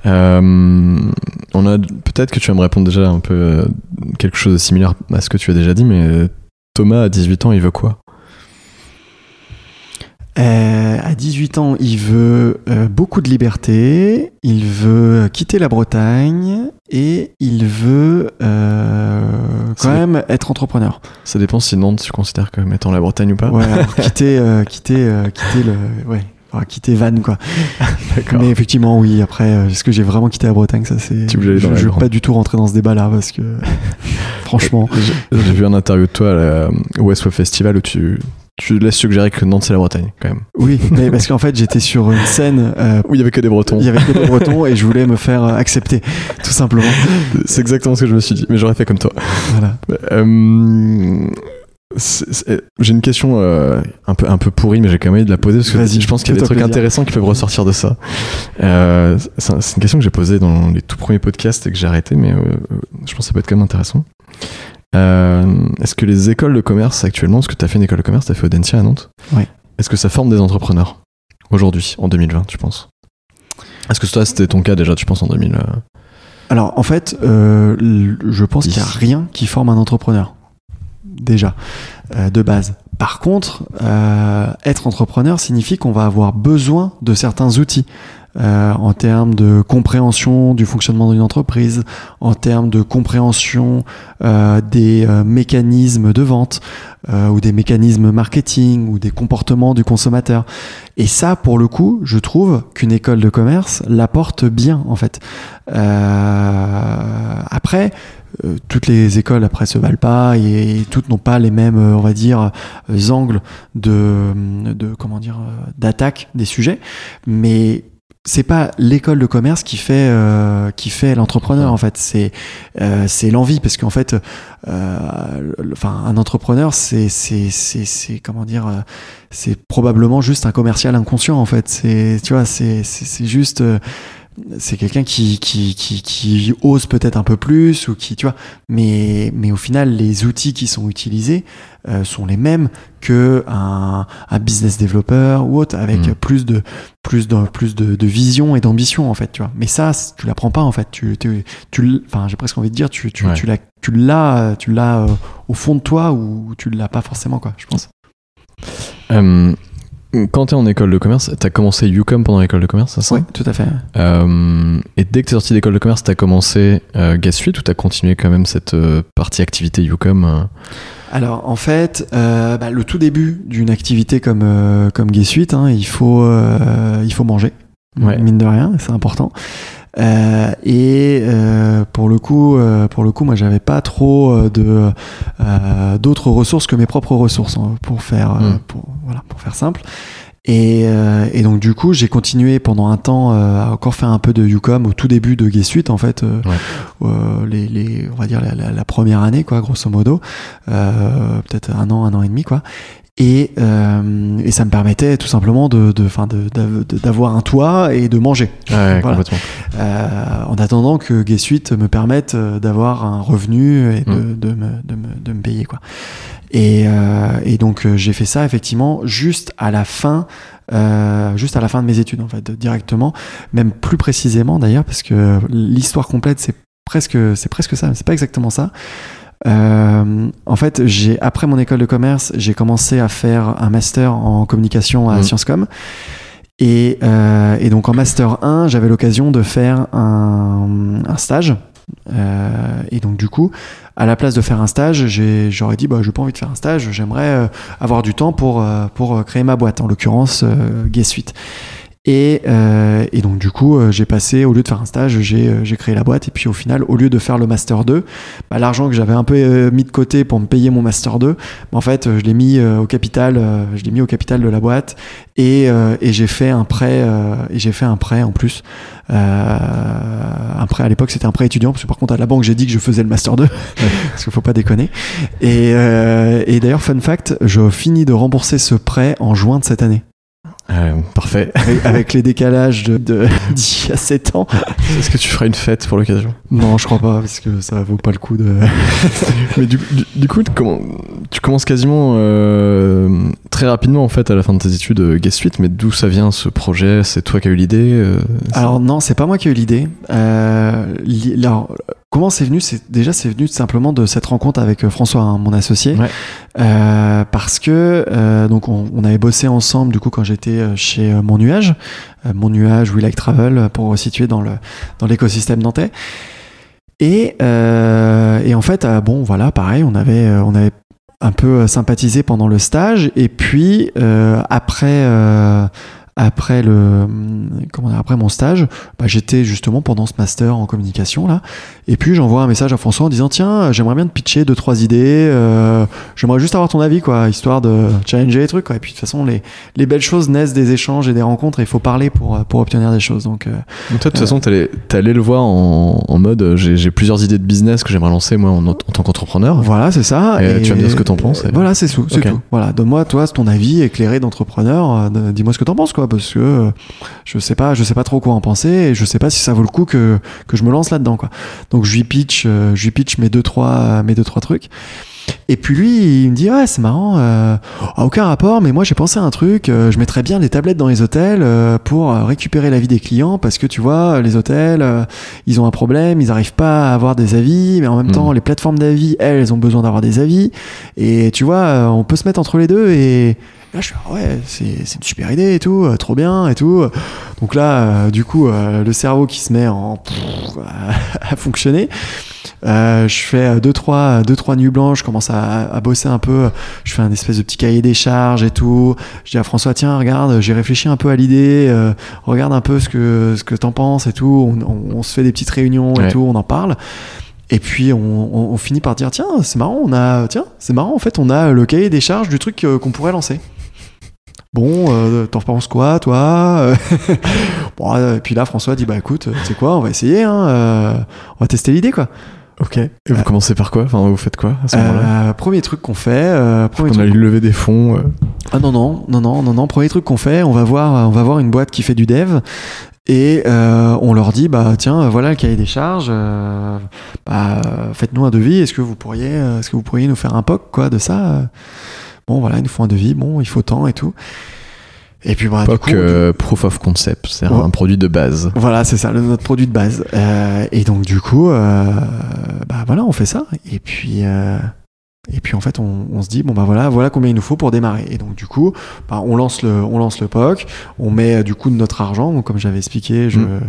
Speaker 1: Euh, on a peut-être que tu vas me répondre déjà un peu euh, quelque chose de similaire à ce que tu as déjà dit, mais Thomas à 18 ans, il veut quoi?
Speaker 2: Euh, à 18 ans, il veut euh, beaucoup de liberté, il veut quitter la Bretagne et il veut euh, quand même être entrepreneur.
Speaker 1: Ça dépend si Nantes tu considères comme étant la Bretagne ou pas.
Speaker 2: Ouais, alors quitter, euh, quitter, quitter le, ouais, enfin, quitter Vannes quoi. Mais effectivement, oui. Après, est-ce que j'ai vraiment quitté la Bretagne Ça, c'est. Je, je veux pas du tout rentrer dans ce débat-là parce que, franchement,
Speaker 1: J'ai vu un interview de toi à la- au West Festival où tu, tu laisses suggérer que Nantes c'est la Bretagne quand même.
Speaker 2: Oui, mais parce qu'en fait j'étais sur une scène euh,
Speaker 1: où il y avait que des Bretons.
Speaker 2: Il y avait que des Bretons et je voulais me faire euh, accepter, tout simplement.
Speaker 1: C'est exactement ce que je me suis dit, mais j'aurais fait comme toi.
Speaker 2: Voilà.
Speaker 1: Euh, j'ai une question euh, un peu un peu pourrie, mais j'ai quand même envie de la poser parce que je pense qu'il y a des trucs intéressants qui peuvent ressortir de ça. C'est une question que j'ai posée dans les tout premiers podcasts et que j'ai arrêté, mais je pense que ça peut être quand même intéressant. Est-ce que les écoles de commerce actuellement, parce que tu as fait une école de commerce, tu as fait Audencia à Nantes,
Speaker 2: oui.
Speaker 1: est-ce que ça forme des entrepreneurs aujourd'hui, en 2020, tu penses? Est-ce que toi c'était ton cas déjà, tu penses en 2000
Speaker 2: Alors en fait, je pense qu'il n'y a rien qui forme un entrepreneur déjà, euh, de base. Par contre, euh, être entrepreneur signifie qu'on va avoir besoin de certains outils. Euh, en termes de compréhension du fonctionnement d'une entreprise, en termes de compréhension des mécanismes de vente ou des mécanismes marketing ou des comportements du consommateur. Et ça, pour le coup, je trouve qu'une école de commerce l'apporte bien en fait. après, euh, toutes les écoles après se valent pas et, toutes n'ont pas les mêmes euh, on va dire euh, angles de, de comment dire d'attaque des sujets mais c'est pas l'école de commerce qui fait qui fait l'entrepreneur en fait. C'est c'est l'envie parce qu'en fait enfin un entrepreneur c'est c'est c'est comment dire c'est probablement juste un commercial inconscient en fait. C'est tu vois c'est c'est juste c'est quelqu'un qui, qui, qui, qui, ose peut-être un peu plus ou qui tu vois. Mais mais au final les outils qui sont utilisés euh, sont les mêmes que un, un business developer ou autre avec mm. plus de plus de plus de, de vision et d'ambition en fait tu vois. Mais ça tu l'apprends pas en fait. Tu tu, tu enfin j'ai presque envie de dire tu tu, tu l'as tu l'as tu l'as euh, au fond de toi ou tu l'as pas forcément quoi je pense.
Speaker 1: Euh, quand tu es en école de commerce, tu as commencé UCOM pendant l'école de commerce, c'est ça
Speaker 2: Oui, tout à fait.
Speaker 1: Euh, et dès que tu es sorti d'école de commerce, tu as commencé euh, Guest Suite ou tu as continué quand même cette euh, partie activité UCOM euh
Speaker 2: Alors en fait, bah, le tout début d'une activité comme, comme Guest Suite, hein, il, faut, il faut manger, mine de rien, c'est important. Euh, et euh, pour le coup, euh, pour le coup, moi, j'avais pas trop de d'autres ressources que mes propres ressources hein, pour faire, hmm. pour, voilà, pour faire simple. Et, et, donc du coup, j'ai continué pendant un temps à encore faire un peu de Ucom au tout début de Gay Suite en fait, les, les, on va dire la, la, première année quoi, grosso modo, peut-être un an, un an et demi quoi. Et, euh, et, ça me permettait tout simplement de, d'avoir un toit et de manger.
Speaker 1: Ouais, complètement.
Speaker 2: Euh, en attendant que Gay Suite me permette euh, d'avoir un revenu et de, mm. de, me, de, me, de me payer. Quoi. Et, euh, et donc j'ai fait ça effectivement juste à la fin. Juste à la fin de mes études en fait directement même plus précisément d'ailleurs parce que l'histoire complète c'est presque c'est presque ça c'est pas exactement ça euh, en fait, j'ai après mon école de commerce, j'ai commencé à faire un master en communication à mmh. Sciences Com. Et, euh, et, donc en master 1, j'avais l'occasion de faire un, un stage. Euh, et donc du coup, à la place de faire un stage, j'aurais dit bah j'ai pas envie de faire un stage, j'aimerais euh, avoir du temps pour euh, pour créer ma boîte, en l'occurrence Gay Suite. Et, euh, et, donc du coup, euh, j'ai passé, au lieu de faire un stage, j'ai euh, créé la boîte. Et puis au final, au lieu de faire le Master 2, bah, l'argent que j'avais un peu mis de côté pour me payer mon Master 2, bah, en fait, je l'ai mis au capital, je l'ai mis au capital de la boîte. Et, et j'ai fait un prêt, et j'ai fait un prêt en plus. un prêt à l'époque, c'était un prêt étudiant, parce que par contre à la banque, j'ai dit que je faisais le Master 2, parce qu'il faut pas déconner. Et, et d'ailleurs, fun fact, je finis de rembourser ce prêt en juin de cette année.
Speaker 1: Euh, parfait.
Speaker 2: Avec, les décalages de, de d'il y a 7 ans.
Speaker 1: Est-ce que tu feras une fête pour l'occasion?
Speaker 2: Non, je crois pas, parce que ça vaut pas le coup de.
Speaker 1: Mais du, du, coup, tu commences quasiment euh, très rapidement en fait à la fin de tes études euh, Guest Suite, mais d'où ça vient ce projet? C'est toi qui as eu l'idée
Speaker 2: Alors non, c'est pas moi qui ai eu l'idée. alors, Comment c'est venu C'est déjà c'est venu simplement de cette rencontre avec euh, François, hein, mon associé, euh, parce que euh, donc on, avait bossé ensemble du coup quand j'étais chez Mon Nuage, Mon Nuage We Like Travel pour situer dans le dans l'écosystème nantais. Et, et en fait, bon voilà, pareil, on avait on avait un peu sympathisé pendant le stage, et puis après après le comment dire, après mon stage, bah, j'étais justement pendant ce master en communication là. Et puis j'envoie un message à François en disant tiens, j'aimerais bien te pitcher deux trois idées. euh, j'aimerais juste avoir ton avis quoi, histoire de challenger les trucs. Quoi. Et puis de toute façon, les, les belles choses naissent des échanges et des rencontres. Et il faut parler pour pour obtenir des choses. Donc euh,
Speaker 1: Donc toi, de toute façon, t'allais allé le voir en, en mode euh, j'ai j'ai plusieurs idées de business que j'aimerais lancer moi en, en tant qu'entrepreneur.
Speaker 2: voilà, c'est ça.
Speaker 1: Et tu vas me dire ce que t'en penses, et-
Speaker 2: Voilà, c'est tout. c'est
Speaker 1: Ok.
Speaker 2: tout. Voilà, donne-moi toi ton avis éclairé d'entrepreneur. euh, de- Dis-moi ce que t'en penses quoi, parce que euh, je sais pas, je sais pas trop quoi en penser et je sais pas si ça vaut le coup que que je me lance là-dedans quoi. Donc je lui pitch, euh, je lui pitch mes deux trois mes deux trois trucs. Et puis lui, il me dit ouais c'est marrant, euh, ah, aucun rapport, mais moi j'ai pensé à un truc, euh, je mettrais bien des tablettes dans les hôtels euh, pour récupérer l'avis des clients parce que tu vois les hôtels, ils ont un problème, ils n'arrivent pas à avoir des avis, mais en même
Speaker 1: Mhm.
Speaker 2: temps les plateformes d'avis, elles, elles ont besoin d'avoir des avis, et tu vois, on peut se mettre entre les deux et là je suis ah ouais c'est c'est une super idée et tout, euh, trop bien et tout. Donc là euh, du coup euh, le cerveau qui se met en pff, à, fonctionner. Euh, je fais deux trois deux trois nuits blanches, je commence à, à bosser un peu. Je fais un espèce de petit cahier des charges et tout. Je dis à François tiens regarde, j'ai réfléchi un peu à l'idée. euh, regarde un peu ce que ce que t'en penses et tout. On, on- on se fait des petites réunions et
Speaker 1: Ouais.
Speaker 2: tout, on en parle. Et puis on, on- finit par dire tiens c'est marrant on a tiens c'est marrant en fait on a le cahier des charges du truc qu'on pourrait lancer. Bon, euh, t'en penses quoi, toi Bon, euh, Et puis là, François dit bah écoute, tu sais quoi, on va essayer, hein, euh, on va tester l'idée quoi.
Speaker 1: Ok. Et vous commencez par quoi? Enfin, vous faites quoi à ce moment-là?
Speaker 2: Euh, premier truc qu'on fait, euh, premier
Speaker 1: On a levé des fonds. euh,
Speaker 2: Ah non non non non non non, premier truc qu'on fait, on va voir on va voir une boîte qui fait du dev et euh, on leur dit bah tiens voilà le cahier des charges, euh, bah, euh, faites-nous un devis, est-ce que vous pourriez euh, est-ce que vous pourriez nous faire un POC quoi de ça? euh Bon voilà ils nous font un devis, bon il faut tant et tout. Et puis bah, du coup,
Speaker 1: euh, Proof of Concept, c'est
Speaker 2: Ouais.
Speaker 1: un produit de base.
Speaker 2: Voilà, c'est ça, le- notre produit de base. Euh, et donc du coup, euh, bah voilà, on fait ça. Et puis, euh, et puis en fait, on, on se dit bon bah voilà, voilà combien il nous faut pour démarrer. Et donc du coup, bah, on lance le, on lance le POC, on met du coup de notre argent. Donc, comme j'avais expliqué, je,
Speaker 1: Mm.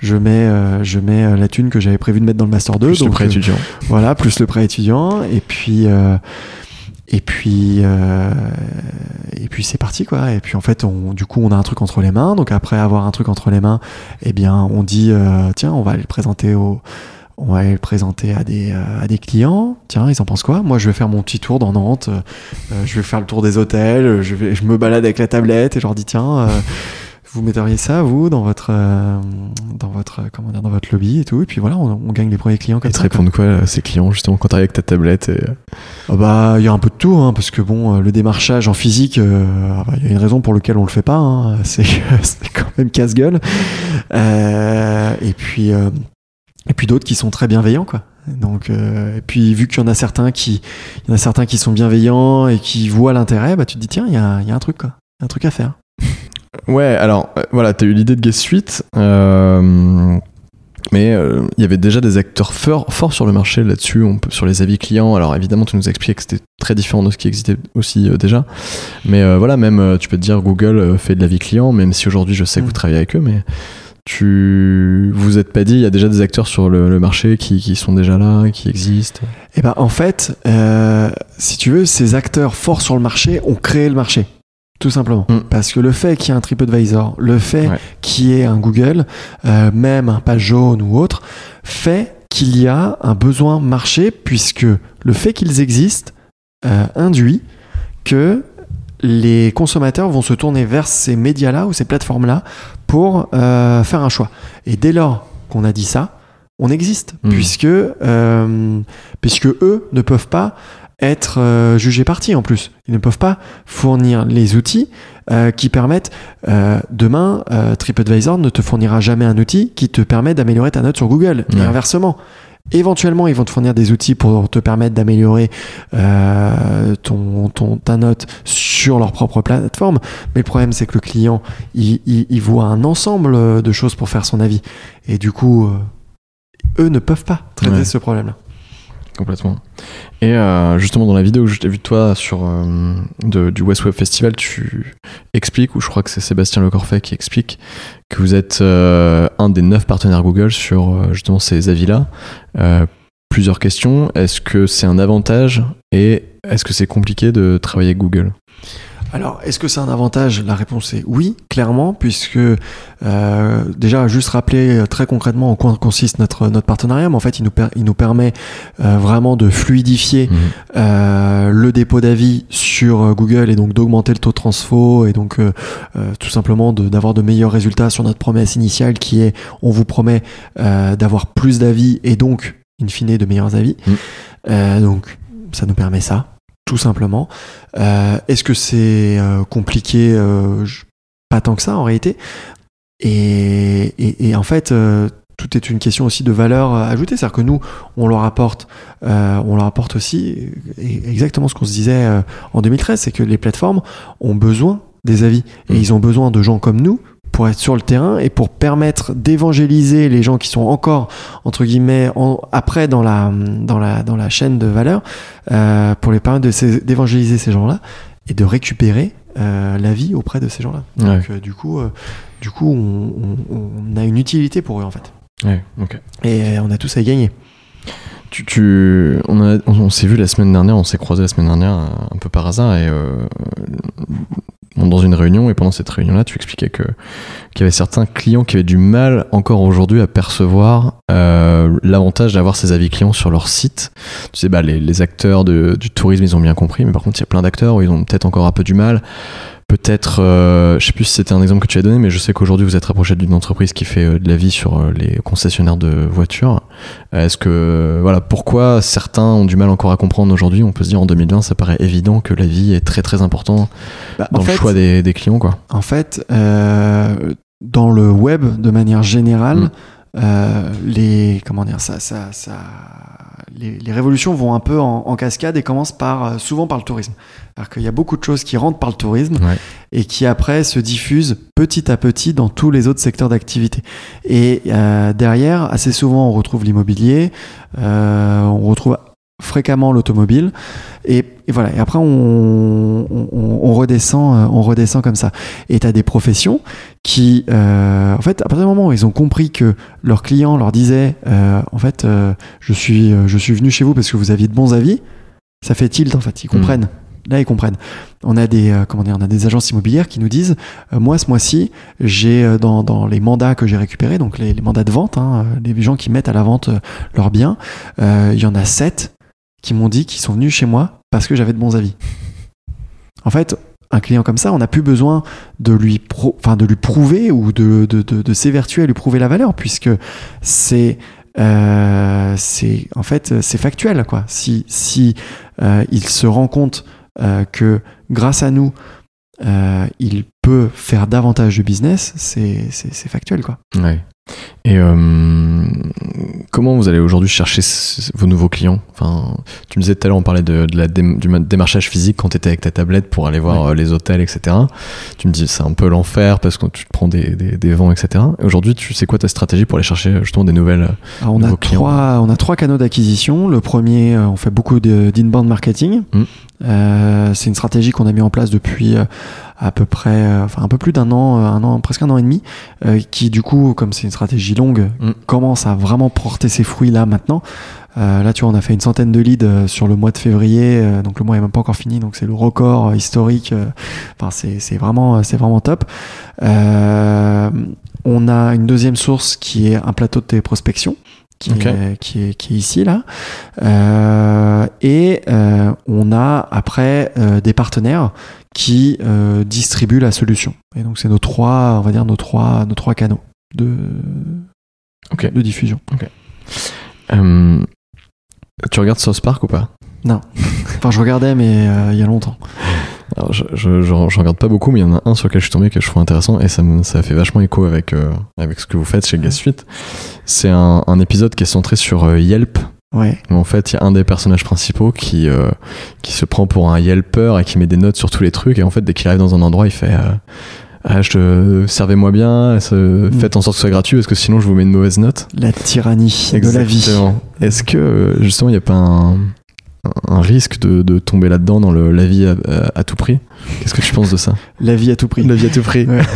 Speaker 2: je mets, je mets la thune que j'avais prévu de mettre dans le master 2.
Speaker 1: Plus le prêt étudiant.
Speaker 2: voilà, plus le prêt étudiant. Et puis, et puis, euh, et puis c'est parti quoi. Et puis en fait, on, du coup, on a un truc entre les mains. Donc après avoir un truc entre les mains, eh bien, on dit euh, tiens, on va aller le présenter au on va aller le présenter à des, euh, à des clients. Tiens, ils en pensent quoi? Moi, je vais faire mon petit tour dans Nantes. Euh, je vais faire le tour des hôtels. Je, vais, je me balade avec la tablette et je leur dis tiens, euh, vous metteriez ça vous dans votre euh, dans votre comment dire dans votre lobby et tout. Et puis voilà, on, on gagne les premiers clients comme
Speaker 1: Ils te
Speaker 2: ça. quoi.
Speaker 1: répondent quoi, euh, ces clients, justement, quand t'arrives avec ta tablette et... euh,
Speaker 2: Ah bah, il y a un peu de tout, hein, parce que bon, euh, le démarchage en physique, euh, ah bah, il y a une raison pour laquelle on le fait pas. hein, c'est quand même casse-gueule. Euh, et puis, euh, et puis d'autres qui sont très bienveillants, quoi. Donc, euh, et puis vu qu'il y en a certains qui, il y en a certains qui sont bienveillants et qui voient l'intérêt, bah tu te dis tiens, il y a, y a un truc, quoi, Il y a un truc à faire.
Speaker 1: Ouais, alors, euh, voilà, t'as eu l'idée de Guest Suite, euh, mais euh, il y avait déjà des acteurs forts, forts sur le marché là-dessus, on peut, sur les avis clients. Alors évidemment, tu nous as expliqué que c'était très différent de ce qui existait aussi euh, déjà, mais voilà, même tu peux te dire Google fait de l'avis client, même si aujourd'hui je sais que
Speaker 2: Mm.
Speaker 1: vous travaillez avec eux, mais tu vous êtes pas dit, il y a déjà des acteurs sur le, le marché qui, qui sont déjà là, qui existent.
Speaker 2: Et ben en fait, euh, si tu veux, ces acteurs forts sur le marché ont créé le marché. Tout simplement.
Speaker 1: Mm.
Speaker 2: Parce que le fait qu'il y ait un TripAdvisor, le fait
Speaker 1: Ouais.
Speaker 2: qu'il y ait un Google, euh, même un page jaune ou autre, fait qu'il y a un besoin marché, puisque le fait qu'ils existent euh, induit que les consommateurs vont se tourner vers ces médias-là ou ces plateformes-là pour euh, faire un choix. Et dès lors qu'on a dit ça, on existe,
Speaker 1: Mm.
Speaker 2: puisque, puisque eux ne peuvent pas être euh, jugés partis en plus. Ils ne peuvent pas fournir les outils euh, qui permettent. euh, demain, TripAdvisor ne te fournira jamais un outil qui te permet d'améliorer ta note sur Google. Et inversement. Éventuellement, ils vont te fournir des outils pour te permettre d'améliorer euh, ton, ton, ta note sur leur propre plateforme. Mais le problème, c'est que le client, il, il- il voit un ensemble de choses pour faire son avis. Et du coup, euh, eux ne peuvent pas traiter
Speaker 1: Ouais.
Speaker 2: ce problème-là.
Speaker 1: Complètement. Et euh, justement, dans la vidéo que je t'ai vu de toi sur euh, du West Web Festival, tu expliques, ou je crois que c'est Sébastien Le Corfet qui explique, que vous êtes euh, un des neuf partenaires Google sur justement ces avis-là. Plusieurs questions. Est-ce que c'est un avantage et est-ce que c'est compliqué de travailler avec Google?
Speaker 2: Alors, est-ce que c'est un avantage? La réponse est oui, clairement, puisque euh, déjà, juste rappeler euh, très concrètement en quoi consiste notre, notre partenariat, mais en fait, il nous, il nous permet euh, vraiment de fluidifier
Speaker 1: Mhm.
Speaker 2: euh, le dépôt d'avis sur Google et donc d'augmenter le taux de transfo et donc tout simplement d'avoir de, meilleurs résultats sur notre promesse initiale qui est on vous promet d'avoir plus d'avis et donc in fine de meilleurs avis.
Speaker 1: Mhm.
Speaker 2: Donc ça nous permet ça, tout simplement. Euh, Est-ce que c'est euh, compliqué Euh, Pas tant que ça en réalité? Et, et- et en fait, euh, tout est une question aussi de valeur ajoutée. C'est-à-dire que nous, on leur apporte, euh, on leur apporte aussi euh, exactement ce qu'on se disait euh, en 2013, c'est que les plateformes ont besoin des avis et
Speaker 1: Mm.
Speaker 2: ils ont besoin de gens comme nous pour être sur le terrain et pour permettre d'évangéliser les gens qui sont encore entre guillemets en- après dans la dans la dans la chaîne de valeur euh, pour les permettre ces- d'évangéliser ces gens-là et de récupérer euh, la vie auprès de ces gens-là. Donc euh, du coup du coup on, on- on a une utilité pour eux en fait
Speaker 1: Ouais,
Speaker 2: et on a tous à y gagner.
Speaker 1: Tu, tu- on on, on s'est vu la semaine dernière, on s'est croisé la semaine dernière un peu par hasard et euh, dans une réunion et pendant cette réunion-là, tu expliquais que qu'il y avait certains clients qui avaient du mal encore aujourd'hui à percevoir euh, l'avantage d'avoir ces avis clients sur leur site. Tu sais, bah, les, acteurs du tourisme, ils ont bien compris, mais par contre, il y a plein d'acteurs où ils ont peut-être encore un peu du mal. Peut-être, euh, je sais plus si c'était un exemple que tu as donné, mais je sais qu'aujourd'hui vous êtes rapproché d'une entreprise qui fait euh, de l'avis sur euh, les concessionnaires de voitures. Euh, Est-ce que, voilà, pourquoi certains ont du mal encore à comprendre aujourd'hui? On peut se dire en 2020, ça paraît évident que l'avis est très très important
Speaker 2: Bah,
Speaker 1: dans le
Speaker 2: fait,
Speaker 1: choix des, des clients, quoi.
Speaker 2: En fait, dans le web, de manière générale,
Speaker 1: Mm.
Speaker 2: les comment dire ça, ça, ça, les, les révolutions vont un peu en, en cascade et commencent par euh, souvent par le tourisme. Alors qu'il y a beaucoup de choses qui rentrent par le tourisme
Speaker 1: Ouais.
Speaker 2: et qui après se diffusent petit à petit dans tous les autres secteurs d'activité. Et euh, derrière, assez souvent, on retrouve l'immobilier, euh, on retrouve fréquemment l'automobile et, et voilà et après on, on, on redescend on redescend comme ça et tu as des professions qui euh, en fait à partir du moment où ils ont compris que leurs clients leur disaient euh, en fait euh, je suis je suis venu chez vous parce que vous aviez de bons avis ça fait tilt en fait. Ils comprennent. Là ils comprennent. On a des comment dire on a des agences immobilières qui nous disent moi ce mois-ci j'ai dans, dans les mandats que j'ai récupérés donc les, les mandats de vente hein, les gens qui mettent à la vente leurs biens il y en a sept qui m'ont dit qu'ils sont venus chez moi parce que j'avais de bons avis. En fait, un client comme ça, on n'a plus besoin de lui, enfin, de lui prouver ou de, de, de, s'évertuer à lui prouver la valeur, puisque c'est euh, en fait c'est factuel quoi. Si si euh, il se rend compte euh, que grâce à nous il peut faire davantage de business, c'est factuel quoi.
Speaker 1: Et euh, comment vous allez aujourd'hui chercher vos nouveaux clients? Enfin, Tu me disais tout à l'heure, on parlait de, de la du ma- démarchage physique quand tu étais avec ta tablette pour aller voir
Speaker 2: Ouais.
Speaker 1: euh, les hôtels, etc. Tu me dis c'est un peu l'enfer parce que tu te prends des, des, des vents, etc. Et Aujourd'hui, tu sais quoi ta stratégie pour aller chercher justement des nouvelles
Speaker 2: Alors, on, a
Speaker 1: clients?
Speaker 2: trois, on a trois canaux d'acquisition. Le premier, euh, on fait beaucoup d'inbound marketing.
Speaker 1: Mm.
Speaker 2: Euh, c'est une stratégie qu'on a mis en place depuis euh, à peu près, euh, enfin un peu plus d'un an, un an, presque un an et demi, euh, qui du coup, comme c'est une stratégie longue,
Speaker 1: Mm.
Speaker 2: commence à vraiment porter ses fruits là maintenant. Euh, là, tu vois, on a fait une centaine de leads sur le mois de février, euh, donc le mois est même pas encore fini, donc c'est le record euh, historique. Enfin, c'est c'est vraiment, c'est vraiment top. Euh, on a une deuxième source qui est un plateau de téléprospection. Qui, est, qui, est, qui est ici là. Euh, et euh, on a après euh, des partenaires qui distribuent la solution. Et donc c'est nos trois on va dire nos trois nos trois canaux de
Speaker 1: Ok.
Speaker 2: de diffusion.
Speaker 1: Euh, Tu regardes South Park ou pas?
Speaker 2: Enfin je regardais mais il y a longtemps
Speaker 1: Alors, je, je, je- je regarde pas beaucoup, mais il y en a un sur lequel je suis tombé que je trouve intéressant et ça, me, ça fait vachement écho avec, euh, avec ce que vous faites chez Gas Suite. C'est un, un épisode qui est centré sur euh, Yelp.
Speaker 2: ouais
Speaker 1: où en fait, il y a un des personnages principaux qui, euh, qui se prend pour un Yelper et qui met des notes sur tous les trucs. Et en fait, dès qu'il arrive dans un endroit, il fait euh, ah, je te, Servez-moi bien, se- faites en sorte que ce soit gratuit parce que sinon je vous mets une mauvaise note.
Speaker 2: la tyrannie de la vie
Speaker 1: Exactement. Est-ce que euh, justement, il n'y a pas un. Un risque de, de tomber là-dedans dans le, la vie à, à tout prix. Qu'est-ce que tu penses de ça?
Speaker 2: La vie à tout prix.
Speaker 1: La vie à tout prix.
Speaker 2: Ouais.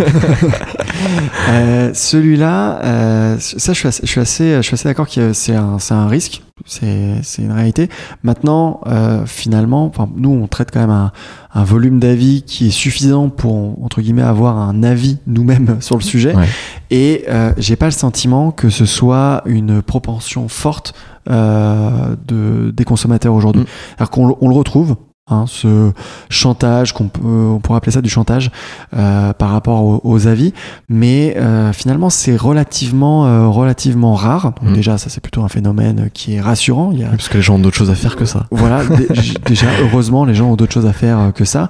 Speaker 2: Euh, Celui-là, euh, ça, je suis assez, je suis assez, je suis assez d'accord que c'est un, c'est un risque, c'est, une réalité. Maintenant, euh, finalement, enfin, nous, on traite quand même un, un volume d'avis qui est suffisant pour entre guillemets avoir un avis nous-mêmes sur le sujet.
Speaker 1: Ouais.
Speaker 2: Et euh, j'ai pas le sentiment que ce soit une propension forte de, des consommateurs aujourd'hui.
Speaker 1: Mm.
Speaker 2: Alors qu'on le- on le retrouve. Hein, ce chantage, qu'on peut, on pourrait appeler ça du chantage euh, par rapport aux, aux avis, mais euh, finalement c'est relativement euh, relativement rare. Donc
Speaker 1: Mm.
Speaker 2: déjà ça c'est plutôt un phénomène qui est rassurant. Il y a
Speaker 1: Parce que les gens ont d'autres choses à faire que ça.
Speaker 2: voilà, déjà, heureusement, les gens ont d'autres choses à faire euh, que ça.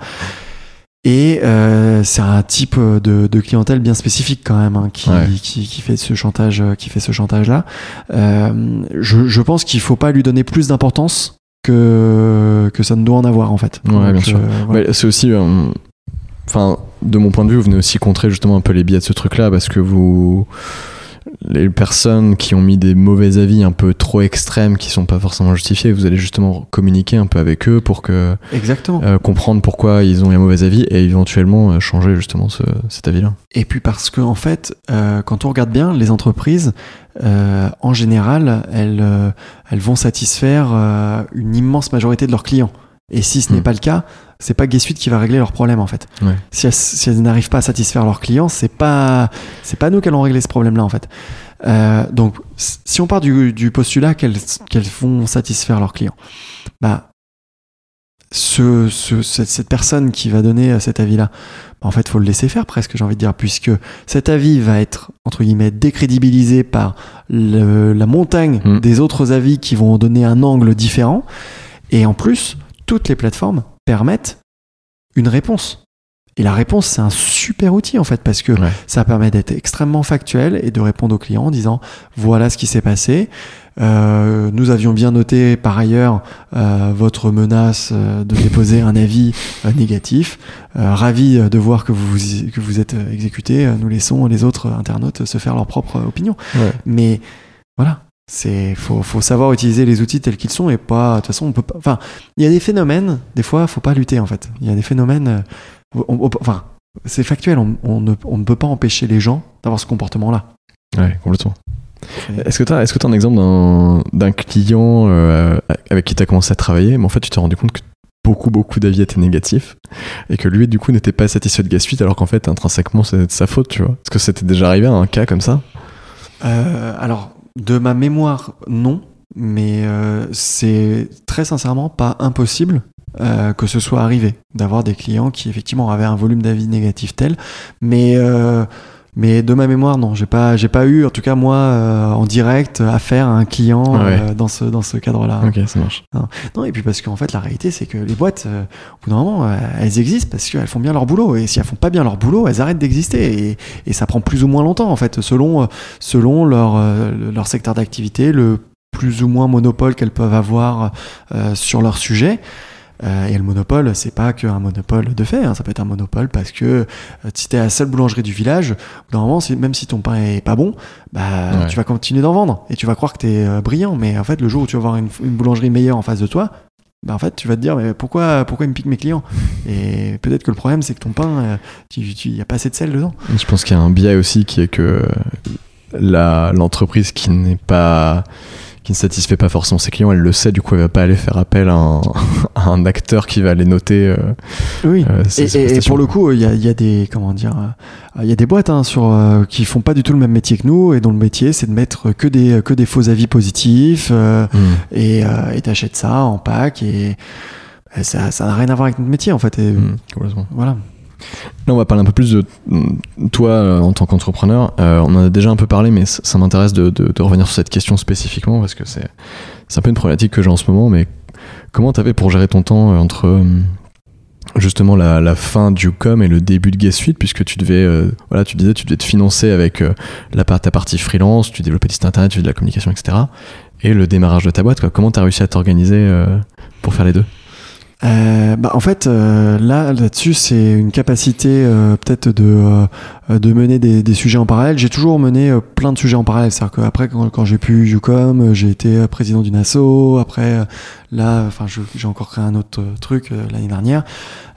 Speaker 2: Et euh, c'est un type de, de clientèle bien spécifique quand même hein, qui,
Speaker 1: Ouais.
Speaker 2: qui, qui fait ce chantage, euh, qui fait ce chantage là. Euh, je, je pense qu'il faut pas lui donner plus d'importance que que ça ne doit en avoir en fait.
Speaker 1: Ouais, bien sûr.
Speaker 2: voilà.
Speaker 1: C'est aussi. Enfin, de mon point de vue, vous venez aussi contrer justement un peu les biais de ce truc-là parce que vous. Les personnes qui ont mis des mauvais avis un peu trop extrêmes, qui sont pas forcément justifiés, vous allez justement communiquer un peu avec eux pour que
Speaker 2: Exactement.
Speaker 1: euh, comprendre pourquoi ils ont un mauvais avis et éventuellement euh, changer justement ce, cet avis-là.
Speaker 2: Et puis parce que en fait, euh, quand on regarde bien, les entreprises, en général, elles, elles vont satisfaire une immense majorité de leurs clients. Et si ce n'est
Speaker 1: Mm.
Speaker 2: pas le cas, c'est pas Guess Suite qui va régler leurs problèmes en fait.
Speaker 1: Ouais.
Speaker 2: Si elles, si elles n'arrivent pas à satisfaire leurs clients, c'est pas c'est pas nous qui allons régler ce problème-là en fait. Euh, donc, si on part du, du postulat qu'elles qu'elles vont satisfaire leurs clients, bah ce, ce- cette, cette personne qui va donner euh, cet avis-là, bah, en fait, faut le laisser faire presque, j'ai envie de dire, puisque cet avis va être entre guillemets décrédibilisé par le- la montagne
Speaker 1: Mm.
Speaker 2: des autres avis qui vont donner un angle différent. Et en plus, toutes les plateformes permettent une réponse. Et la réponse, c'est un super outil en fait, parce que
Speaker 1: Ouais.
Speaker 2: ça permet d'être extrêmement factuel et de répondre aux clients en disant voilà ce qui s'est passé. Euh, nous avions bien noté par ailleurs euh, votre menace euh, de déposer un avis négatif. Ravi de voir que vous, que vous êtes exécuté. Nous laissons les autres internautes se faire leur propre opinion.
Speaker 1: Ouais.
Speaker 2: Mais voilà, c'est faut, faut savoir utiliser les outils tels qu'ils sont et pas. De toute façon, on peut pas. Enfin, il y a des phénomènes. Des fois, faut pas lutter en fait. Il y a des phénomènes. euh, on- on- enfin, c'est factuel. On, on ne, on ne peut pas empêcher les gens d'avoir ce comportement-là.
Speaker 1: Ouais, complètement. Est-ce que tu as, est-ce que t'as un exemple d'un, client euh, avec qui tu as commencé à travailler, mais en fait tu t'es rendu compte que beaucoup beaucoup d'avis étaient négatifs et que lui du coup n'était pas satisfait de Gas Suite alors qu'en fait intrinsèquement c'est de sa faute, tu vois? Est-ce que c'était déjà arrivé à un cas comme ça?
Speaker 2: Euh, alors, de ma mémoire, non. Mais euh, c'est très sincèrement pas impossible euh, que ce soit arrivé d'avoir des clients qui effectivement avaient un volume d'avis négatif tel. Mais, euh, mais de ma mémoire, non. J'ai pas, j'ai pas eu, en tout cas moi, euh, en direct, affaire à un client
Speaker 1: Ouais.
Speaker 2: euh, dans ce, dans ce cadre-là.
Speaker 1: Ok, ça marche.
Speaker 2: Non, et puis parce qu'en fait, la réalité, c'est que les boîtes, euh, au bout d'un moment, euh, elles existent parce qu'elles font bien leur boulot. Et si elles font pas bien leur boulot, elles arrêtent d'exister. Et, et ça prend plus ou moins longtemps, en fait, selon, euh, selon leur, euh, leur secteur d'activité, le plus ou moins monopole qu'elles peuvent avoir euh, sur leur sujet. Euh, et le monopole, c'est pas qu'un monopole de fait, hein, ça peut être un monopole parce que euh, si t'es la seule boulangerie du village, normalement, même si ton pain est pas bon, bah,
Speaker 1: Ouais.
Speaker 2: tu vas continuer d'en vendre et tu vas croire que t'es euh, brillant. Mais en fait, le jour où tu vas avoir une, une boulangerie meilleure en face de toi, bah, en fait, tu vas te dire, mais pourquoi, pourquoi ils me piquent mes clients? Et peut-être que le problème, c'est que ton pain, euh, tu, tu, y a pas assez de sel dedans.
Speaker 1: Je pense qu'il y a un biais aussi qui est que l'entreprise qui n'est pas qui ne satisfait pas forcément ses clients, elle le sait, du coup elle va pas aller faire appel à un, à un acteur qui va aller noter. euh,
Speaker 2: Oui.
Speaker 1: euh,
Speaker 2: Et, pour le coup, il y a, il y a des comment dire, euh, il y a des boîtes hein, sur euh, qui font pas du tout le même métier que nous et dont le métier c'est de mettre que des que des faux avis positifs
Speaker 1: Hmm.
Speaker 2: et t'achètes ça en pack et et ça n'a rien à voir avec notre métier en fait. Et,
Speaker 1: Hmm.
Speaker 2: Voilà.
Speaker 1: Là, on va parler un peu plus de mm, toi euh, en tant qu'entrepreneur. Euh, on en a déjà un peu parlé, mais ça, m'intéresse de, revenir sur cette question spécifiquement parce que c'est un peu une problématique que j'ai en ce moment. Mais comment t'avais pour gérer ton temps euh, entre justement la, fin du com et le début de Guest Suite, puisque tu devais, euh, voilà, tu disais, tu devais te financer avec la ta partie freelance, tu développais tes sites internet, tu faisais de la communication, etc. Et le démarrage de ta boîte. Comment t'as réussi à t'organiser pour faire les deux?
Speaker 2: Euh, bah, en fait, euh, là, là-dessus, c'est une capacité euh, peut-être de, euh, de mener des, des sujets en parallèle. J'ai toujours mené euh, plein de sujets en parallèle. C'est-à-dire qu'après, quand, quand j'ai pu UCOM, euh, j'ai été président d'une asso. Après, là, enfin, j'ai encore créé un autre truc l'année dernière.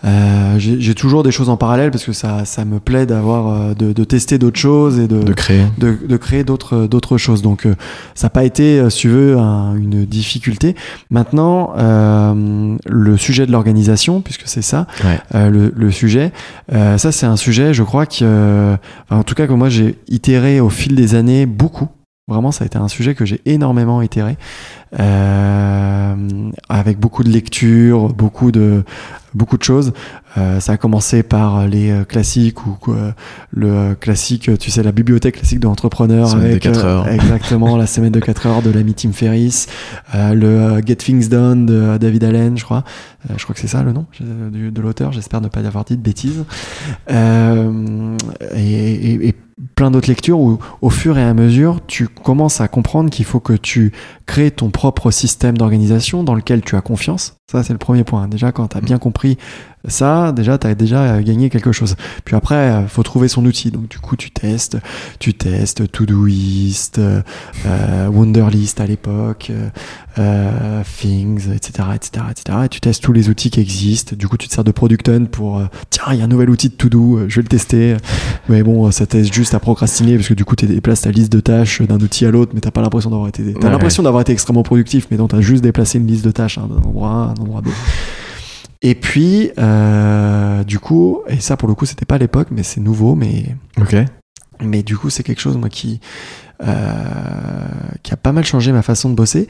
Speaker 2: Euh, j'ai toujours des choses en parallèle parce que ça, ça me plaît d'avoir, euh, de, de tester d'autres choses et de,
Speaker 1: De créer.
Speaker 2: de, de créer d'autres d'autres choses. Donc euh, ça n'a pas été, euh, si tu veux, un- une difficulté. Maintenant, euh, le sujet de l'organisation, puisque c'est ça,
Speaker 1: Ouais.
Speaker 2: euh, le, le sujet, euh, ça c'est un sujet, je crois que, euh, en tout cas que moi j'ai itéré au fil des années beaucoup. Vraiment, ça a été un sujet que j'ai énormément itéré, euh, avec beaucoup de lectures, beaucoup de beaucoup de choses. Euh, ça a commencé par les euh, classiques ou quoi, le euh, classique, tu sais, la bibliothèque classique de l'entrepreneur
Speaker 1: Semaine de
Speaker 2: avec
Speaker 1: quatre heures.
Speaker 2: exactement la semaine de 4 heures de l'ami Tim Ferriss, euh, le euh, Get Things Done de euh, David Allen, je crois. Euh, je crois que c'est ça le nom euh, de l'auteur. J'espère ne pas y avoir dit de bêtises. Euh, et, et- et plein d'autres lectures où, au fur et à mesure, tu commences à comprendre qu'il faut que tu crées ton propre système d'organisation dans lequel tu as confiance. Ça, c'est le premier point. Déjà, quand tu as bien compris ça, déjà, tu as déjà gagné quelque chose. Puis après, euh, faut trouver son outil. Donc, du coup, tu testes, tu testes Todoist, euh, euh, Wunderlist à l'époque, euh, Things, etc., etc., etc. Et tu testes tous les outils qui existent. Du coup, tu te sers de Product Hunt pour, euh, tiens, il y a un nouvel outil de To-Do, je vais le tester. Mais bon, ça teste juste à procrastiner parce que du coup, tu déplaces ta liste de tâches d'un outil à l'autre, mais t'as pas l'impression d'avoir été, t'as
Speaker 1: Ouais,
Speaker 2: l'impression d'avoir été extrêmement productif, mais non, t'as juste déplacé une liste de tâches hein, d'un endroit à un endroit. Et puis, euh, du coup, et ça pour le coup, c'était pas à l'époque, mais c'est nouveau, mais
Speaker 1: Ok.
Speaker 2: mais du coup, c'est quelque chose, moi, qui, euh, qui a pas mal changé ma façon de bosser.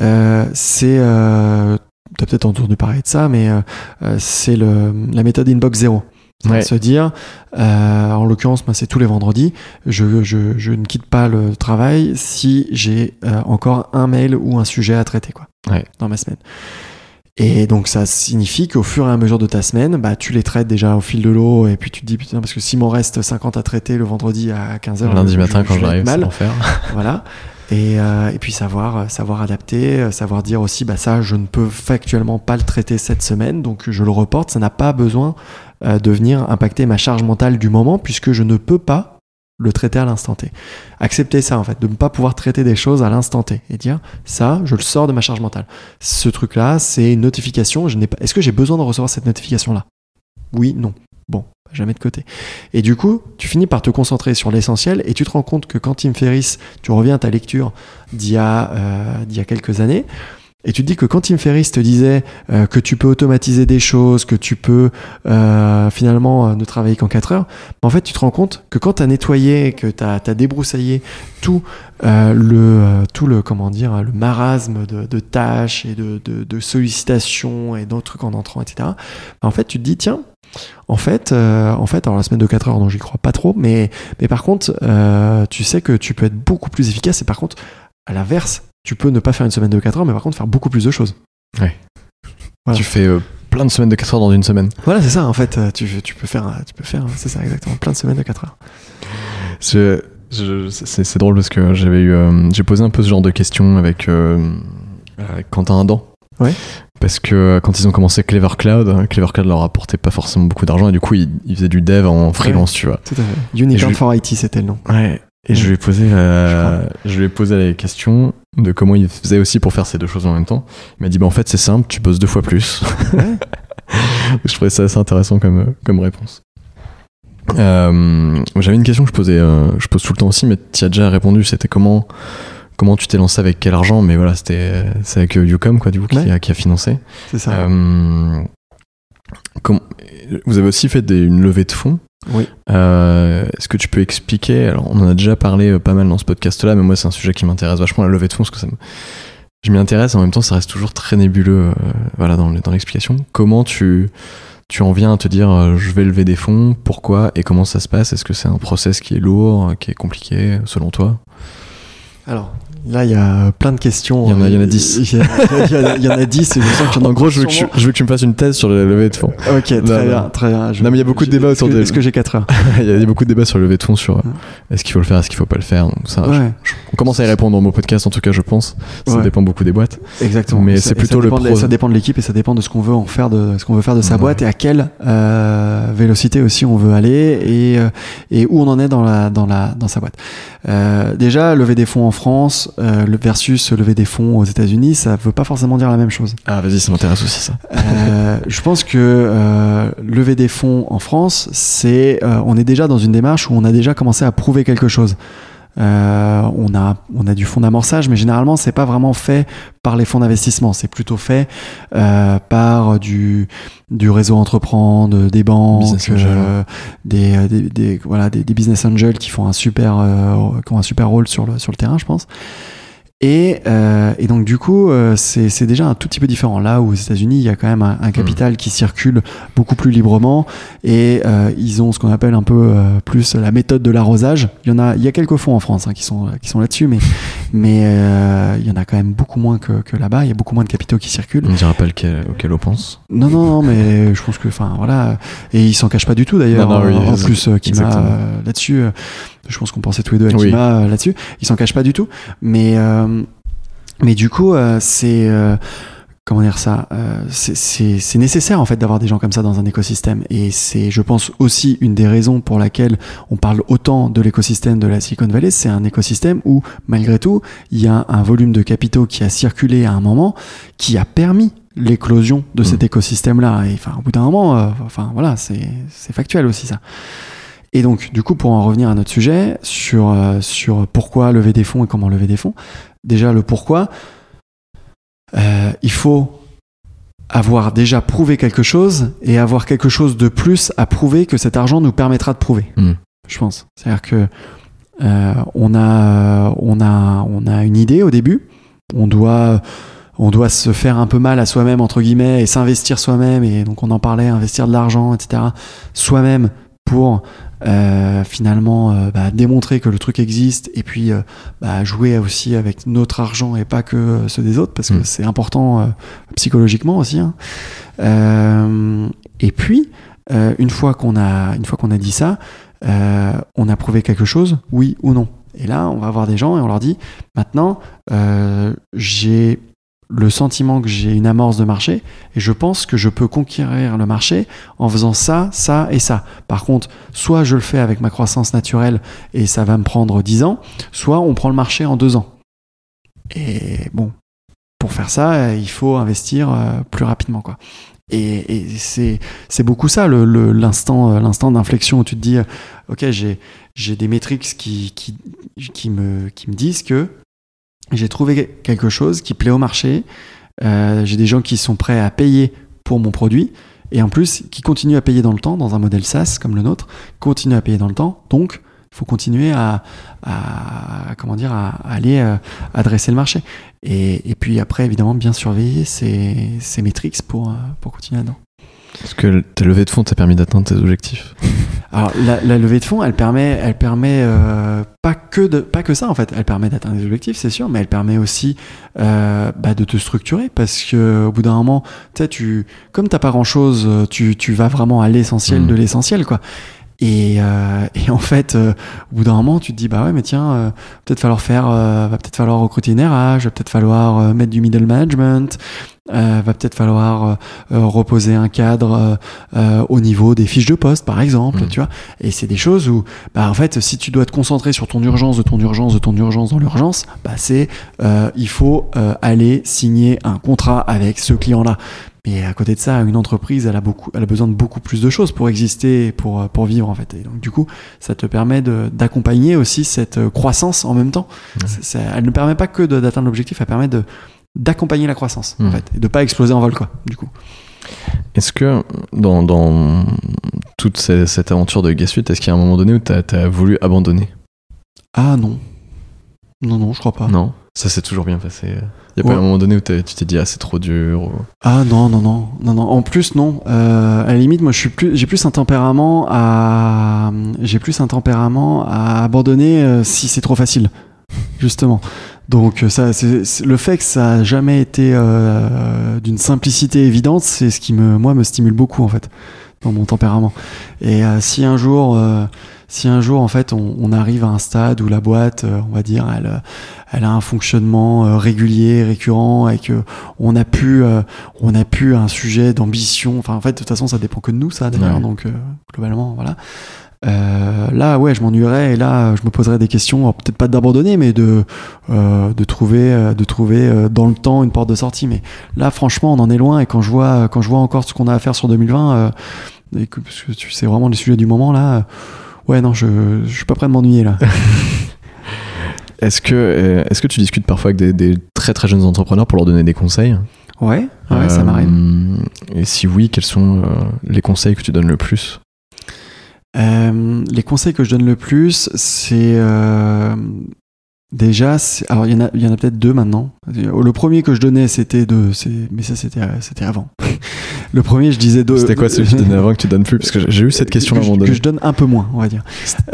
Speaker 2: Euh, c'est. Euh, T'as peut-être entendu parler de ça, mais c'est la méthode Inbox Zero.
Speaker 1: Ouais.
Speaker 2: Se dire, euh, en l'occurrence, moi, c'est tous les vendredis, je, je, je ne quitte pas le travail si j'ai euh, encore un mail ou un sujet à traiter, quoi,
Speaker 1: Ouais.
Speaker 2: dans ma semaine. Et donc ça signifie qu'au fur et à mesure de ta semaine, bah, tu les traites déjà au fil de l'eau et puis tu te dis putain parce que s'il m'en reste 50 à traiter le vendredi à 15h
Speaker 1: Lundi matin, quand j'arrive, c'est
Speaker 2: mal,
Speaker 1: l'enfer.
Speaker 2: voilà. Et, euh, et puis savoir, euh, savoir adapter, euh, savoir dire aussi, bah ça, je ne peux factuellement pas le traiter cette semaine, donc je le reporte. Ça n'a pas besoin euh, de venir impacter ma charge mentale du moment, puisque je ne peux pas le traiter à l'instant T. Accepter ça, en fait, de ne pas pouvoir traiter des choses à l'instant T et dire, ça, je le sors de ma charge mentale. Ce truc-là, c'est une notification. Je n'ai pas. Est-ce que j'ai besoin de recevoir cette notification-là? Oui, non. Bon, jamais de côté. Et du coup, tu finis par te concentrer sur l'essentiel et tu te rends compte que quand Tim Ferriss, tu reviens à ta lecture d'il y, euh, d'il y a quelques années, et tu te dis que quand Tim Ferriss te disait euh, que tu peux automatiser des choses, que tu peux euh, finalement euh, ne travailler qu'en 4 heures, en fait, tu te rends compte que quand tu as nettoyé, que tu as, débroussaillé tout, le, tout le, comment dire, le marasme de, de tâches et de, sollicitations et d'autres trucs en entrant, etc., en fait, tu te dis, tiens, en fait, en fait, alors la semaine de 4 heures, non, j'y crois pas trop, mais, mais par contre, tu sais que tu peux être beaucoup plus efficace et par contre, à l'inverse, tu peux ne pas faire une semaine de 4 heures, mais par contre faire beaucoup plus de choses. Voilà.
Speaker 1: Tu fais euh, plein de semaines de 4 heures dans une semaine.
Speaker 2: Voilà, c'est ça, en fait, euh, tu, tu peux faire, tu peux faire, c'est ça exactement, plein de semaines de 4 heures.
Speaker 1: Je- je- c'est c'est drôle parce que j'avais eu, euh, j'ai posé un peu ce genre de questions avec, euh, avec Quentin Adam.
Speaker 2: Ouais.
Speaker 1: Parce que quand ils ont commencé Clever Cloud, euh, Clever Cloud leur apportait pas forcément beaucoup d'argent et du coup ils, ils faisaient du dev en freelance, tu vois.
Speaker 2: Tout à fait. Unicorn
Speaker 1: je-
Speaker 2: for IT, c'était le nom.
Speaker 1: Ouais. Et je lui ai posé, la- je lui ai posé la question de comment il faisait aussi pour faire ces deux choses en même temps. Il m'a dit bah en fait c'est simple, tu bosses deux fois plus.
Speaker 2: Ouais.
Speaker 1: je trouvais ça assez intéressant comme, comme réponse. Euh, J'avais une question que je posais, euh, je pose tout le temps aussi, mais tu as déjà répondu. C'était comment, comment tu t'es lancé avec quel argent? Mais voilà, c'était c'est avec euh, Ucom quoi, du coup, qui,
Speaker 2: Ouais.
Speaker 1: a, qui a financé.
Speaker 2: C'est ça.
Speaker 1: Euh, vous avez aussi fait des- une levée de fonds.
Speaker 2: Oui.
Speaker 1: Euh, Est-ce que tu peux expliquer Alors, on en a déjà parlé euh, pas mal dans ce podcast-là, mais moi, c'est un sujet qui m'intéresse vachement la levée de fonds parce que ça me- je m'y intéresse. En même temps, ça reste toujours très nébuleux. euh, voilà, dans, le- dans l'explication. Comment tu tu en viens à te dire euh, je vais lever des fonds Pourquoi et comment ça se passe? Est-ce que c'est un process qui est lourd, qui est compliqué, selon toi?
Speaker 2: Alors, Là, il y a plein de questions.
Speaker 1: Il y en a, il y en a 10.
Speaker 2: Il y, a- il y en a 10 et je sens qu'il y en a
Speaker 1: En gros, je veux, que tu,
Speaker 2: sûrement-
Speaker 1: je veux que tu me fasses une thèse sur le levée de fonds.
Speaker 2: Ok, très
Speaker 1: Non,
Speaker 2: bien, très bien. Je-
Speaker 1: Non, mais il y a beaucoup de débats autour de-
Speaker 2: Est-ce que j'ai 4 heures?
Speaker 1: Il y a beaucoup de débats sur le levée de fonds sur euh, est-ce qu'il faut le faire, est-ce qu'il faut pas le faire? Donc ça, je-
Speaker 2: Ouais,
Speaker 1: on commence à y répondre dans mon podcast, en tout cas, je pense. Ça
Speaker 2: Ouais.
Speaker 1: dépend beaucoup des boîtes.
Speaker 2: exactement.
Speaker 1: Mais c'est plutôt
Speaker 2: ça
Speaker 1: le
Speaker 2: dépend de-
Speaker 1: pro-
Speaker 2: Ça dépend de l'équipe et ça dépend de ce qu'on veut en faire de ce qu'on veut faire de sa
Speaker 1: Ouais.
Speaker 2: boîte et à quelle euh, vélocité aussi on veut aller et, euh, et où on en est dans la dans la dans sa boîte. Euh, déjà, lever des fonds en France euh, le- versus lever des fonds aux États-Unis, ça veut pas forcément dire la même chose.
Speaker 1: Ah, vas-y, ça m'intéresse aussi, ça.
Speaker 2: Euh, je pense que euh, lever des fonds en France, c'est on est déjà dans une démarche où on a déjà commencé à prouver quelque chose. Euh, on a on a du fonds d'amorçage, mais généralement c'est pas vraiment fait par les fonds d'investissement. C'est plutôt fait euh, par du du réseau entreprendre, des banques, euh, des, euh, des, des- voilà des, des business angels qui font un super euh, qui ont un super rôle sur le sur le terrain, je pense. Et, euh, et donc du coup, euh, c'est déjà un tout petit peu différent. Là où aux États-Unis, il y a quand même un, un capital qui circule beaucoup plus librement et euh, ils ont ce qu'on appelle un peu euh, plus la méthode de l'arrosage. Il y en a, il y a quelques fonds en France hein, qui sont qui sont là-dessus, mais mais euh, il y en a quand même beaucoup moins que, que là-bas. Il y a beaucoup moins de capitaux qui circulent.
Speaker 1: On ne dira pas lequel, auquel on pense.
Speaker 2: Non, non, non, mais je pense que, enfin, voilà. Et il s'en cache pas du tout d'ailleurs.
Speaker 1: Oui,
Speaker 2: en en plus, euh, Kima là-dessus, je pense qu'on pensait tous les deux à
Speaker 1: Oui.
Speaker 2: Kima euh, là-dessus. Il s'en cache pas du tout. Mais, euh, mais du coup, euh, c'est. euh, Comment dire ça euh, c'est- nécessaire en fait d'avoir des gens comme ça dans un écosystème et c'est je pense aussi une des raisons pour laquelle on parle autant de l'écosystème de la Silicon Valley c'est un écosystème où malgré tout il y a un volume de capitaux qui a circulé à un moment qui a permis l'éclosion de cet
Speaker 1: Mm.
Speaker 2: écosystème-là. Et enfin, au bout d'un moment, euh, enfin voilà, c'est c'est factuel aussi ça. Et donc, du coup, pour en revenir à notre sujet sur euh, sur pourquoi lever des fonds et comment lever des fonds. Déjà, le pourquoi, euh, il faut avoir déjà prouvé quelque chose et avoir quelque chose de plus à prouver que cet argent nous permettra de prouver.
Speaker 1: Mm.
Speaker 2: Je pense. C'est-à-dire que euh, on a on a on a une idée au début. On doit on doit se faire un peu mal à soi-même entre guillemets et s'investir soi-même et donc on en parlait investir de l'argent etc soi-même pour euh, finalement euh, bah, démontrer que le truc existe et puis euh, bah, jouer aussi avec notre argent et pas que ceux des autres parce que
Speaker 1: Mm.
Speaker 2: c'est important psychologiquement aussi hein. Et puis une fois qu'on a une fois qu'on a dit ça on a prouvé quelque chose oui ou non et là on va voir des gens et on leur dit maintenant j'ai le sentiment que j'ai une amorce de marché et je pense que je peux conquérir le marché en faisant ça, ça et ça. Par contre, soit je le fais avec ma croissance naturelle et ça va me prendre 10 ans, soit on prend le marché en 2 ans. Et bon, pour faire ça, il faut investir euh, plus rapidement. Quoi. Et, c'est, beaucoup ça, euh, l'instant d'inflexion où tu te dis, euh, ok, j'ai, j'ai des métriques qui, qui, qui, me, qui me disent que j'ai trouvé quelque chose qui plaît au marché. Euh, j'ai des gens qui sont prêts à payer pour mon produit et en plus qui continuent à payer dans le temps dans un modèle SaaS comme le nôtre, continuent à payer dans le temps. Donc, il faut continuer à, à- comment dire à, aller euh, adresser le marché. Et, et puis après, évidemment, bien surveiller ces, ces métriques pour, euh, pour continuer là-dedans.
Speaker 1: Est-ce que ta levée de fonds t'a permis d'atteindre tes objectifs
Speaker 2: Alors la, la levée de fonds, elle permet, elle permet euh, pas que de, pas que ça en fait. Elle permet d'atteindre des objectifs, c'est sûr, mais elle permet aussi euh, bah, de te structurer parce que au bout d'un moment, tu sais, tu, comme t'as pas grand chose, tu, tu vas vraiment à l'essentiel
Speaker 1: Mhm.
Speaker 2: de l'essentiel quoi. Et, euh, et en fait, euh, au bout d'un moment, tu te dis bah ouais, mais tiens, euh, peut-être falloir faire, euh, va peut-être falloir recruter une RH, va peut-être falloir euh, mettre du middle management, euh, va peut-être falloir reposer un cadre au niveau des fiches de poste, par exemple,
Speaker 1: Mhm.
Speaker 2: tu vois. Et c'est des choses où, bah, en fait, si tu dois te concentrer sur ton urgence, de ton urgence, de ton urgence dans l'urgence, bah, c'est euh, il faut euh, aller signer un contrat avec ce client-là. Mais à côté de ça, une entreprise, elle a beaucoup, elle a besoin de beaucoup plus de choses pour exister, pour euh, pour vivre en fait. Et donc du coup, ça te permet d'accompagner aussi cette euh, croissance en même temps. Elle ne permet pas que d'atteindre l'objectif, elle permet d'accompagner la croissance en
Speaker 1: Mhm.
Speaker 2: fait, et de pas exploser en vol quoi. Du coup.
Speaker 1: Est-ce que dans, dans toute ces- cette aventure de Gassuite, est-ce qu'il y a un moment donné où t'as as voulu abandonner?
Speaker 2: Ah non, non non, je crois pas.
Speaker 1: Non? Ça s'est toujours bien passé. Il y a
Speaker 2: Ouais.
Speaker 1: pas un moment donné où tu t'es dit ah c'est trop dur ou-
Speaker 2: Ah non non non non non. En plus non. Euh, à la limite, moi plus, j'ai plus un tempérament à, j'ai plus un tempérament à abandonner euh, si c'est trop facile, justement. Donc ça, c'est le fait que ça a jamais été euh, d'une simplicité évidente, c'est ce qui me, moi, me stimule beaucoup en fait dans mon tempérament. Et euh, si un jour, euh, si un jour en fait on, on, arrive à un stade où la boîte, euh, on va dire, elle, elle a un fonctionnement régulier, récurrent, et que on a pu, on a pu un sujet d'ambition. Enfin, en fait, de toute façon, ça dépend que de nous, ça d'ailleurs. Donc globalement, voilà. Euh, là, ouais, je m'ennuierais et là, je me poserais des questions, peut-être pas d'abandonner, mais de, euh, de trouver, de trouver euh, dans le temps une porte de sortie. Mais là, franchement, on en est loin et quand je vois, quand je vois encore ce qu'on a à faire sur 2020, euh, et que, parce que c'est vraiment le sujet du moment là, ouais, non, je, je suis pas prêt de m'ennuyer là.
Speaker 1: est-ce que, est-ce que tu discutes parfois avec des, des, très très jeunes entrepreneurs pour leur donner des conseils?
Speaker 2: Ouais, ouais, ça m'arrive.
Speaker 1: Et si oui, quels sont les conseils que tu donnes le plus?
Speaker 2: Euh, les conseils que je donne le plus, c'est euh, déjà, alors il y en a, il y en a peut-être deux maintenant. Le premier que je donnais, c'était de, mais ça c'était, c'était avant. Le premier, je disais.
Speaker 1: C'était quoi celui que tu donnais avant que tu donnes plus? Parce que j'ai eu cette question
Speaker 2: à
Speaker 1: un moment donné.
Speaker 2: Que je donne un peu moins, on va dire.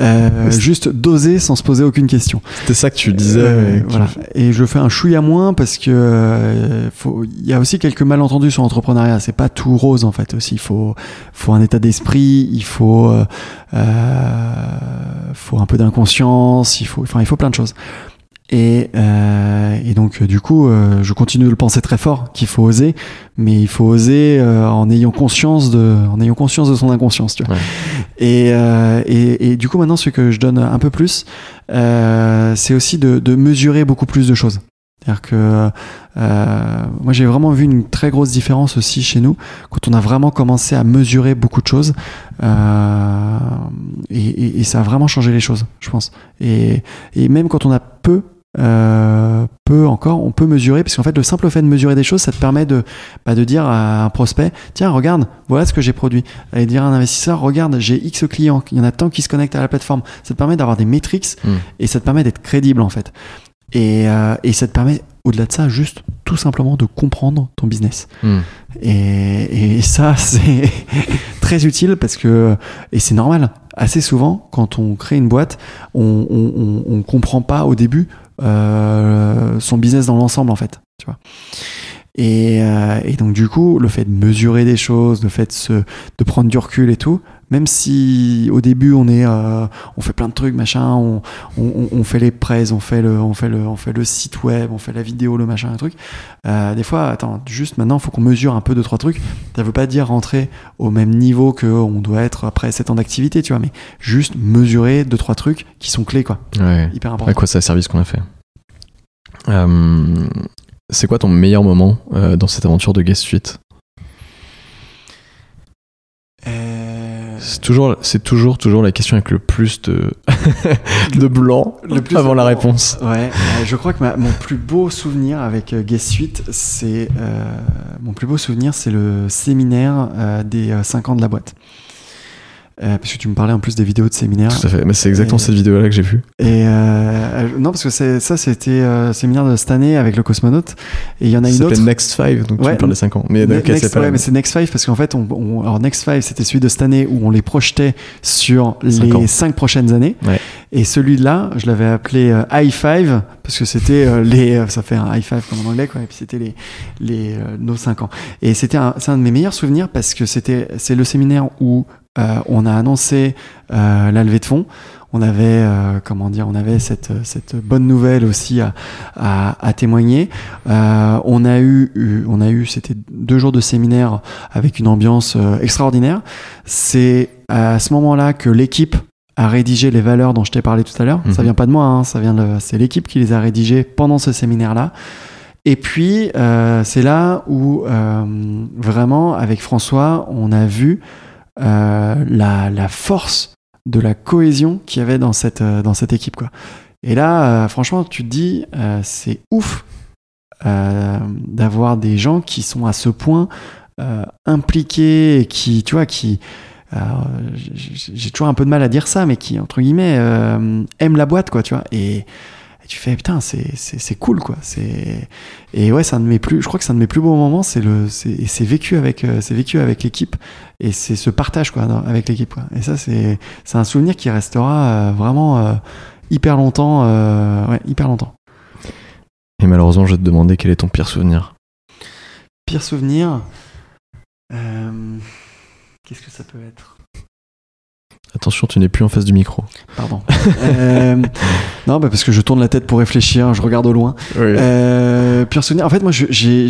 Speaker 2: Euh, juste doser sans se poser aucune question.
Speaker 1: C'était ça que tu disais.
Speaker 2: Euh, et voilà. Et je fais un chouïa moins parce que euh, il y a aussi quelques malentendus sur l'entrepreneuriat. C'est pas tout rose en fait aussi. Il faut, faut un état d'esprit, il faut, euh, faut un peu d'inconscience, il faut, enfin, il faut plein de choses. Et, euh, et, donc du coup, euh, je continue de le penser très fort qu'il faut oser, mais il faut oser euh, en ayant conscience de, en ayant conscience de son inconscience. Tu vois. Ouais. Et, euh, et, et, du coup, maintenant, ce que je donne un peu plus, euh, c'est aussi de, de, mesurer beaucoup plus de choses. C'est-à-dire que moi, j'ai vraiment vu une très grosse différence aussi chez nous quand on a vraiment commencé à mesurer beaucoup de choses, et, ça a vraiment changé les choses, je pense. Et, même quand on a peu euh, peu encore, on peut mesurer, parce qu'en fait, le simple fait de mesurer des choses, ça te permet de, bah, de dire à un prospect, tiens, regarde, voilà ce que j'ai produit. Et dire à un investisseur, regarde, j'ai X clients, il y en a tant qui se connectent à la plateforme. Ça te permet d'avoir des métriques mm. et ça te permet d'être crédible, en fait. Et, euh, et ça te permet, au-delà de ça, juste tout simplement de comprendre ton business. Mm. Et, et, ça, c'est très utile parce que, et c'est normal, assez souvent, quand on crée une boîte, on, on comprend pas au début son business dans l'ensemble en fait tu vois. Et, euh, et, donc du coup le fait de mesurer des choses le fait de, de prendre du recul et tout même si au début on est euh, on fait plein de trucs machin on, on, on, fait les presse on fait le on fait le on fait le site web on fait la vidéo le machin un truc. Euh, des fois attends juste maintenant il faut qu'on mesure un peu deux trois trucs. Ça veut pas dire rentrer au même niveau que on doit être après 7 ans d'activité tu vois mais juste mesurer deux trois trucs qui sont clés quoi.
Speaker 1: Ouais.
Speaker 2: hyper important.
Speaker 1: À quoi ça a servi ce qu'on a fait. Euh, c'est quoi ton meilleur moment dans cette aventure de Guest Suite? C'est toujours, c'est toujours, toujours la question avec le plus de, de blanc
Speaker 2: le plus
Speaker 1: avant la réponse.
Speaker 2: Ouais, euh, je crois que ma, mon plus beau souvenir avec euh, Guest Suite, c'est euh, mon plus beau souvenir, c'est le séminaire euh, des 5 ans de la boîte. Euh, parce que tu me parlais en plus des vidéos de séminaire.
Speaker 1: Tout à fait, mais c'est exactement et, cette vidéo-là que j'ai vue.
Speaker 2: Et euh, non, parce que ça, c'était euh, séminaire de cette année avec le cosmonaute. Et il y en a
Speaker 1: ça
Speaker 2: une autre.
Speaker 1: Next 5, donc
Speaker 2: ouais,
Speaker 1: tu parles des 5 ans. Mais,
Speaker 2: ne Next, ouais, mais c'est Next 5 parce qu'en fait, on, on, alors Next 5, c'était celui de cette année où on les projetait sur les 5 prochaines années.
Speaker 1: Ouais.
Speaker 2: Et celui-là, je l'avais appelé euh, High Five parce que c'était les, ça fait un high five comme en anglais, quoi. Et puis c'était les, les nos 5 ans. Et c'était un, c'est un de mes meilleurs souvenirs parce que c'était, c'est le séminaire où on a annoncé euh, la levée de fonds. On avait, euh, comment dire, on avait cette, cette bonne nouvelle aussi à, à, à témoigner. on a eu, on a eu, c'était deux jours de séminaire avec une ambiance extraordinaire. C'est à ce moment-là que l'équipe a rédigé les valeurs dont je t'ai parlé tout à l'heure.
Speaker 1: Mhm.
Speaker 2: Mm -hmm. Ça vient pas de moi, hein, ça vient de, c'est l'équipe qui les a rédigées pendant ce séminaire-là. Et puis euh, c'est là où euh, vraiment avec François, on a vu euh, la, la, force de la cohésion qu'il y avait dans cette, dans cette équipe. Quoi. Et là, franchement, tu te dis, c'est ouf d'avoir des gens qui sont à ce point impliqués et qui, tu vois, qui j'ai toujours un peu de mal à dire ça, mais qui, entre guillemets, euh, aime la boîte, quoi, tu vois. Et tu fais, putain, c'est cool, quoi. Et ouais, c'est un de mes plus, je crois que c'est un de mes plus beaux moments, c'est le, c'est vécu avec, euh, c'est vécu avec l'équipe, et c'est ce partage, quoi, avec l'équipe. Et ça, c'est un souvenir qui restera euh, vraiment euh, hyper longtemps, ouais, hyper longtemps.
Speaker 1: Et malheureusement, je vais te demander quel est ton pire souvenir.
Speaker 2: Pire souvenir euh, Qu'est-ce que ça peut être?
Speaker 1: Attention, tu n'es plus en face du micro.
Speaker 2: Pardon. Euh, non, bah parce que je tourne la tête pour réfléchir, je regarde au loin. Euh, pire souvenir. En fait, moi, j'ai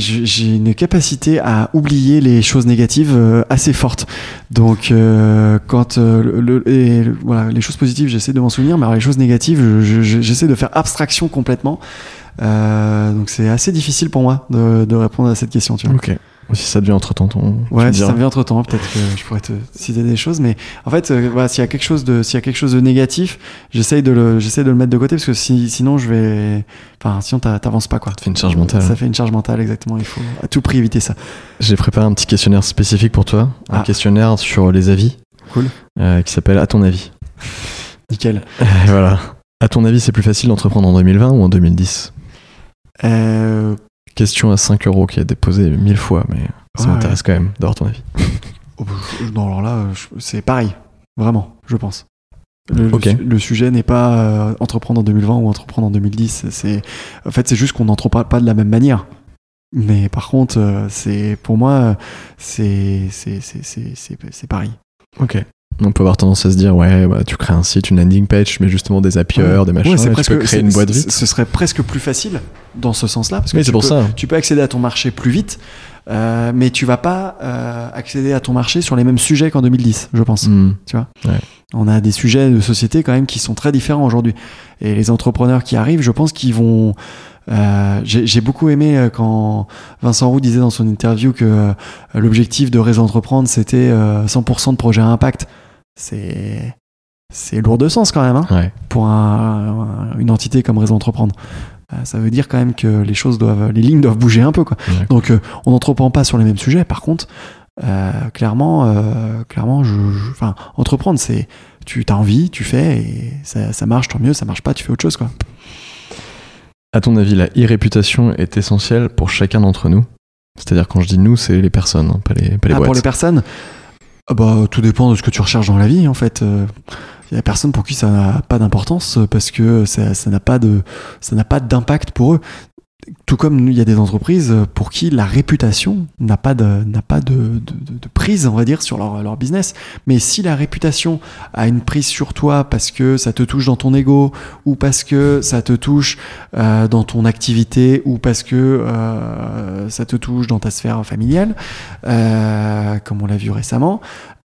Speaker 2: une capacité à oublier les choses négatives euh, assez forte. Donc, euh, quand euh, le, le- et le- voilà, les choses positives, j'essaie de m'en souvenir, mais alors les choses négatives, je- je- j'essaie de faire abstraction complètement. Euh, donc, c'est assez difficile pour moi de, de répondre à cette question. Tu vois.
Speaker 1: Ok. Si ça devient entre temps, ton.
Speaker 2: Ouais, si ça me vient entre temps, peut-être que je pourrais te citer des choses, mais en fait, euh, voilà, s'il y a quelque chose de, s'il y a quelque chose de négatif, j'essaye de le, j'essaie de le mettre de côté parce que si, sinon je vais, enfin, sinon t'a- t'avances pas quoi.
Speaker 1: Ça fait une charge mentale.
Speaker 2: Ça fait une charge mentale, exactement. Il faut à tout prix éviter ça.
Speaker 1: J'ai préparé un petit questionnaire spécifique pour toi. Un
Speaker 2: Ah.
Speaker 1: questionnaire sur les avis.
Speaker 2: Cool.
Speaker 1: euh, qui s'appelle À ton avis.
Speaker 2: Nickel.
Speaker 1: Voilà. À ton avis, c'est plus facile d'entreprendre en 2020 ou en 2010
Speaker 2: Euh,
Speaker 1: Question à 5 euros qui a été posée mille fois, mais ça
Speaker 2: Ouais,
Speaker 1: m'intéresse quand même d'avoir ton avis.
Speaker 2: oh, non, alors là, c'est pareil, vraiment, je pense. Le, sujet n'est pas euh, entreprendre en 2020 ou entreprendre en 2010. C'est, en fait, c'est juste qu'on n'entreprend pas de la même manière. Mais par contre, euh, c'est pour moi, euh, c'est c'est c'est c'est c'est c'est pareil.
Speaker 1: Ok. On peut avoir tendance à se dire, ouais, bah, tu crées un site, une landing page, tu mets justement des
Speaker 2: Ouais.
Speaker 1: des machins,
Speaker 2: Ouais,
Speaker 1: tu
Speaker 2: presque
Speaker 1: peux créer une boîte vite.
Speaker 2: Ce serait presque plus facile dans ce sens-là parce que tu
Speaker 1: pour
Speaker 2: peux-
Speaker 1: ça.
Speaker 2: tu peux accéder à ton marché plus vite, euh, mais tu vas pas euh, accéder à ton marché sur les mêmes sujets qu'en 2010, je pense.
Speaker 1: Hmm.
Speaker 2: On a des sujets de société quand même qui sont très différents aujourd'hui. Et les entrepreneurs qui arrivent, je pense qu'ils vont. euh, J'ai beaucoup aimé quand Vincent Roux disait dans son interview que l'objectif de Réseau Entreprendre, c'était euh, 100% de projets à impact. C'est c'est lourd de sens quand même hein,
Speaker 1: Ouais.
Speaker 2: pour un- un- une entité comme Réseau Entreprendre. Euh, ça veut dire quand même que les choses doivent, les lignes doivent bouger un peu quoi.
Speaker 1: Ouais.
Speaker 2: Donc euh, on n'entreprend pas sur les mêmes sujets. Par contre, euh, clairement, euh, clairement, je, je- enfin, entreprendre, c'est tu as envie, tu fais et ça, ça marche, tant mieux. Ça marche pas, tu fais autre chose quoi.
Speaker 1: À ton avis, la e-réputation est essentielle pour chacun d'entre nous? C'est-à-dire, quand je dis nous, c'est les personnes, hein, pas les, pas les
Speaker 2: Ah,
Speaker 1: boîtes.
Speaker 2: pour les personnes, ah bah, tout dépend de ce que tu recherches dans la vie en fait. Il y a personne pour qui ça n'a pas d'importance euh, parce que ça n'a pas de ça n'a pas d'impact pour eux. Tout comme il y a des entreprises pour qui la réputation n'a pas de prise on va dire sur leur, leur business. Mais si la réputation a une prise sur toi parce que ça te touche dans ton ego ou parce que ça te touche euh, dans ton activité ou parce que euh, ça te touche dans ta sphère familiale, euh, comme on l'a vu récemment,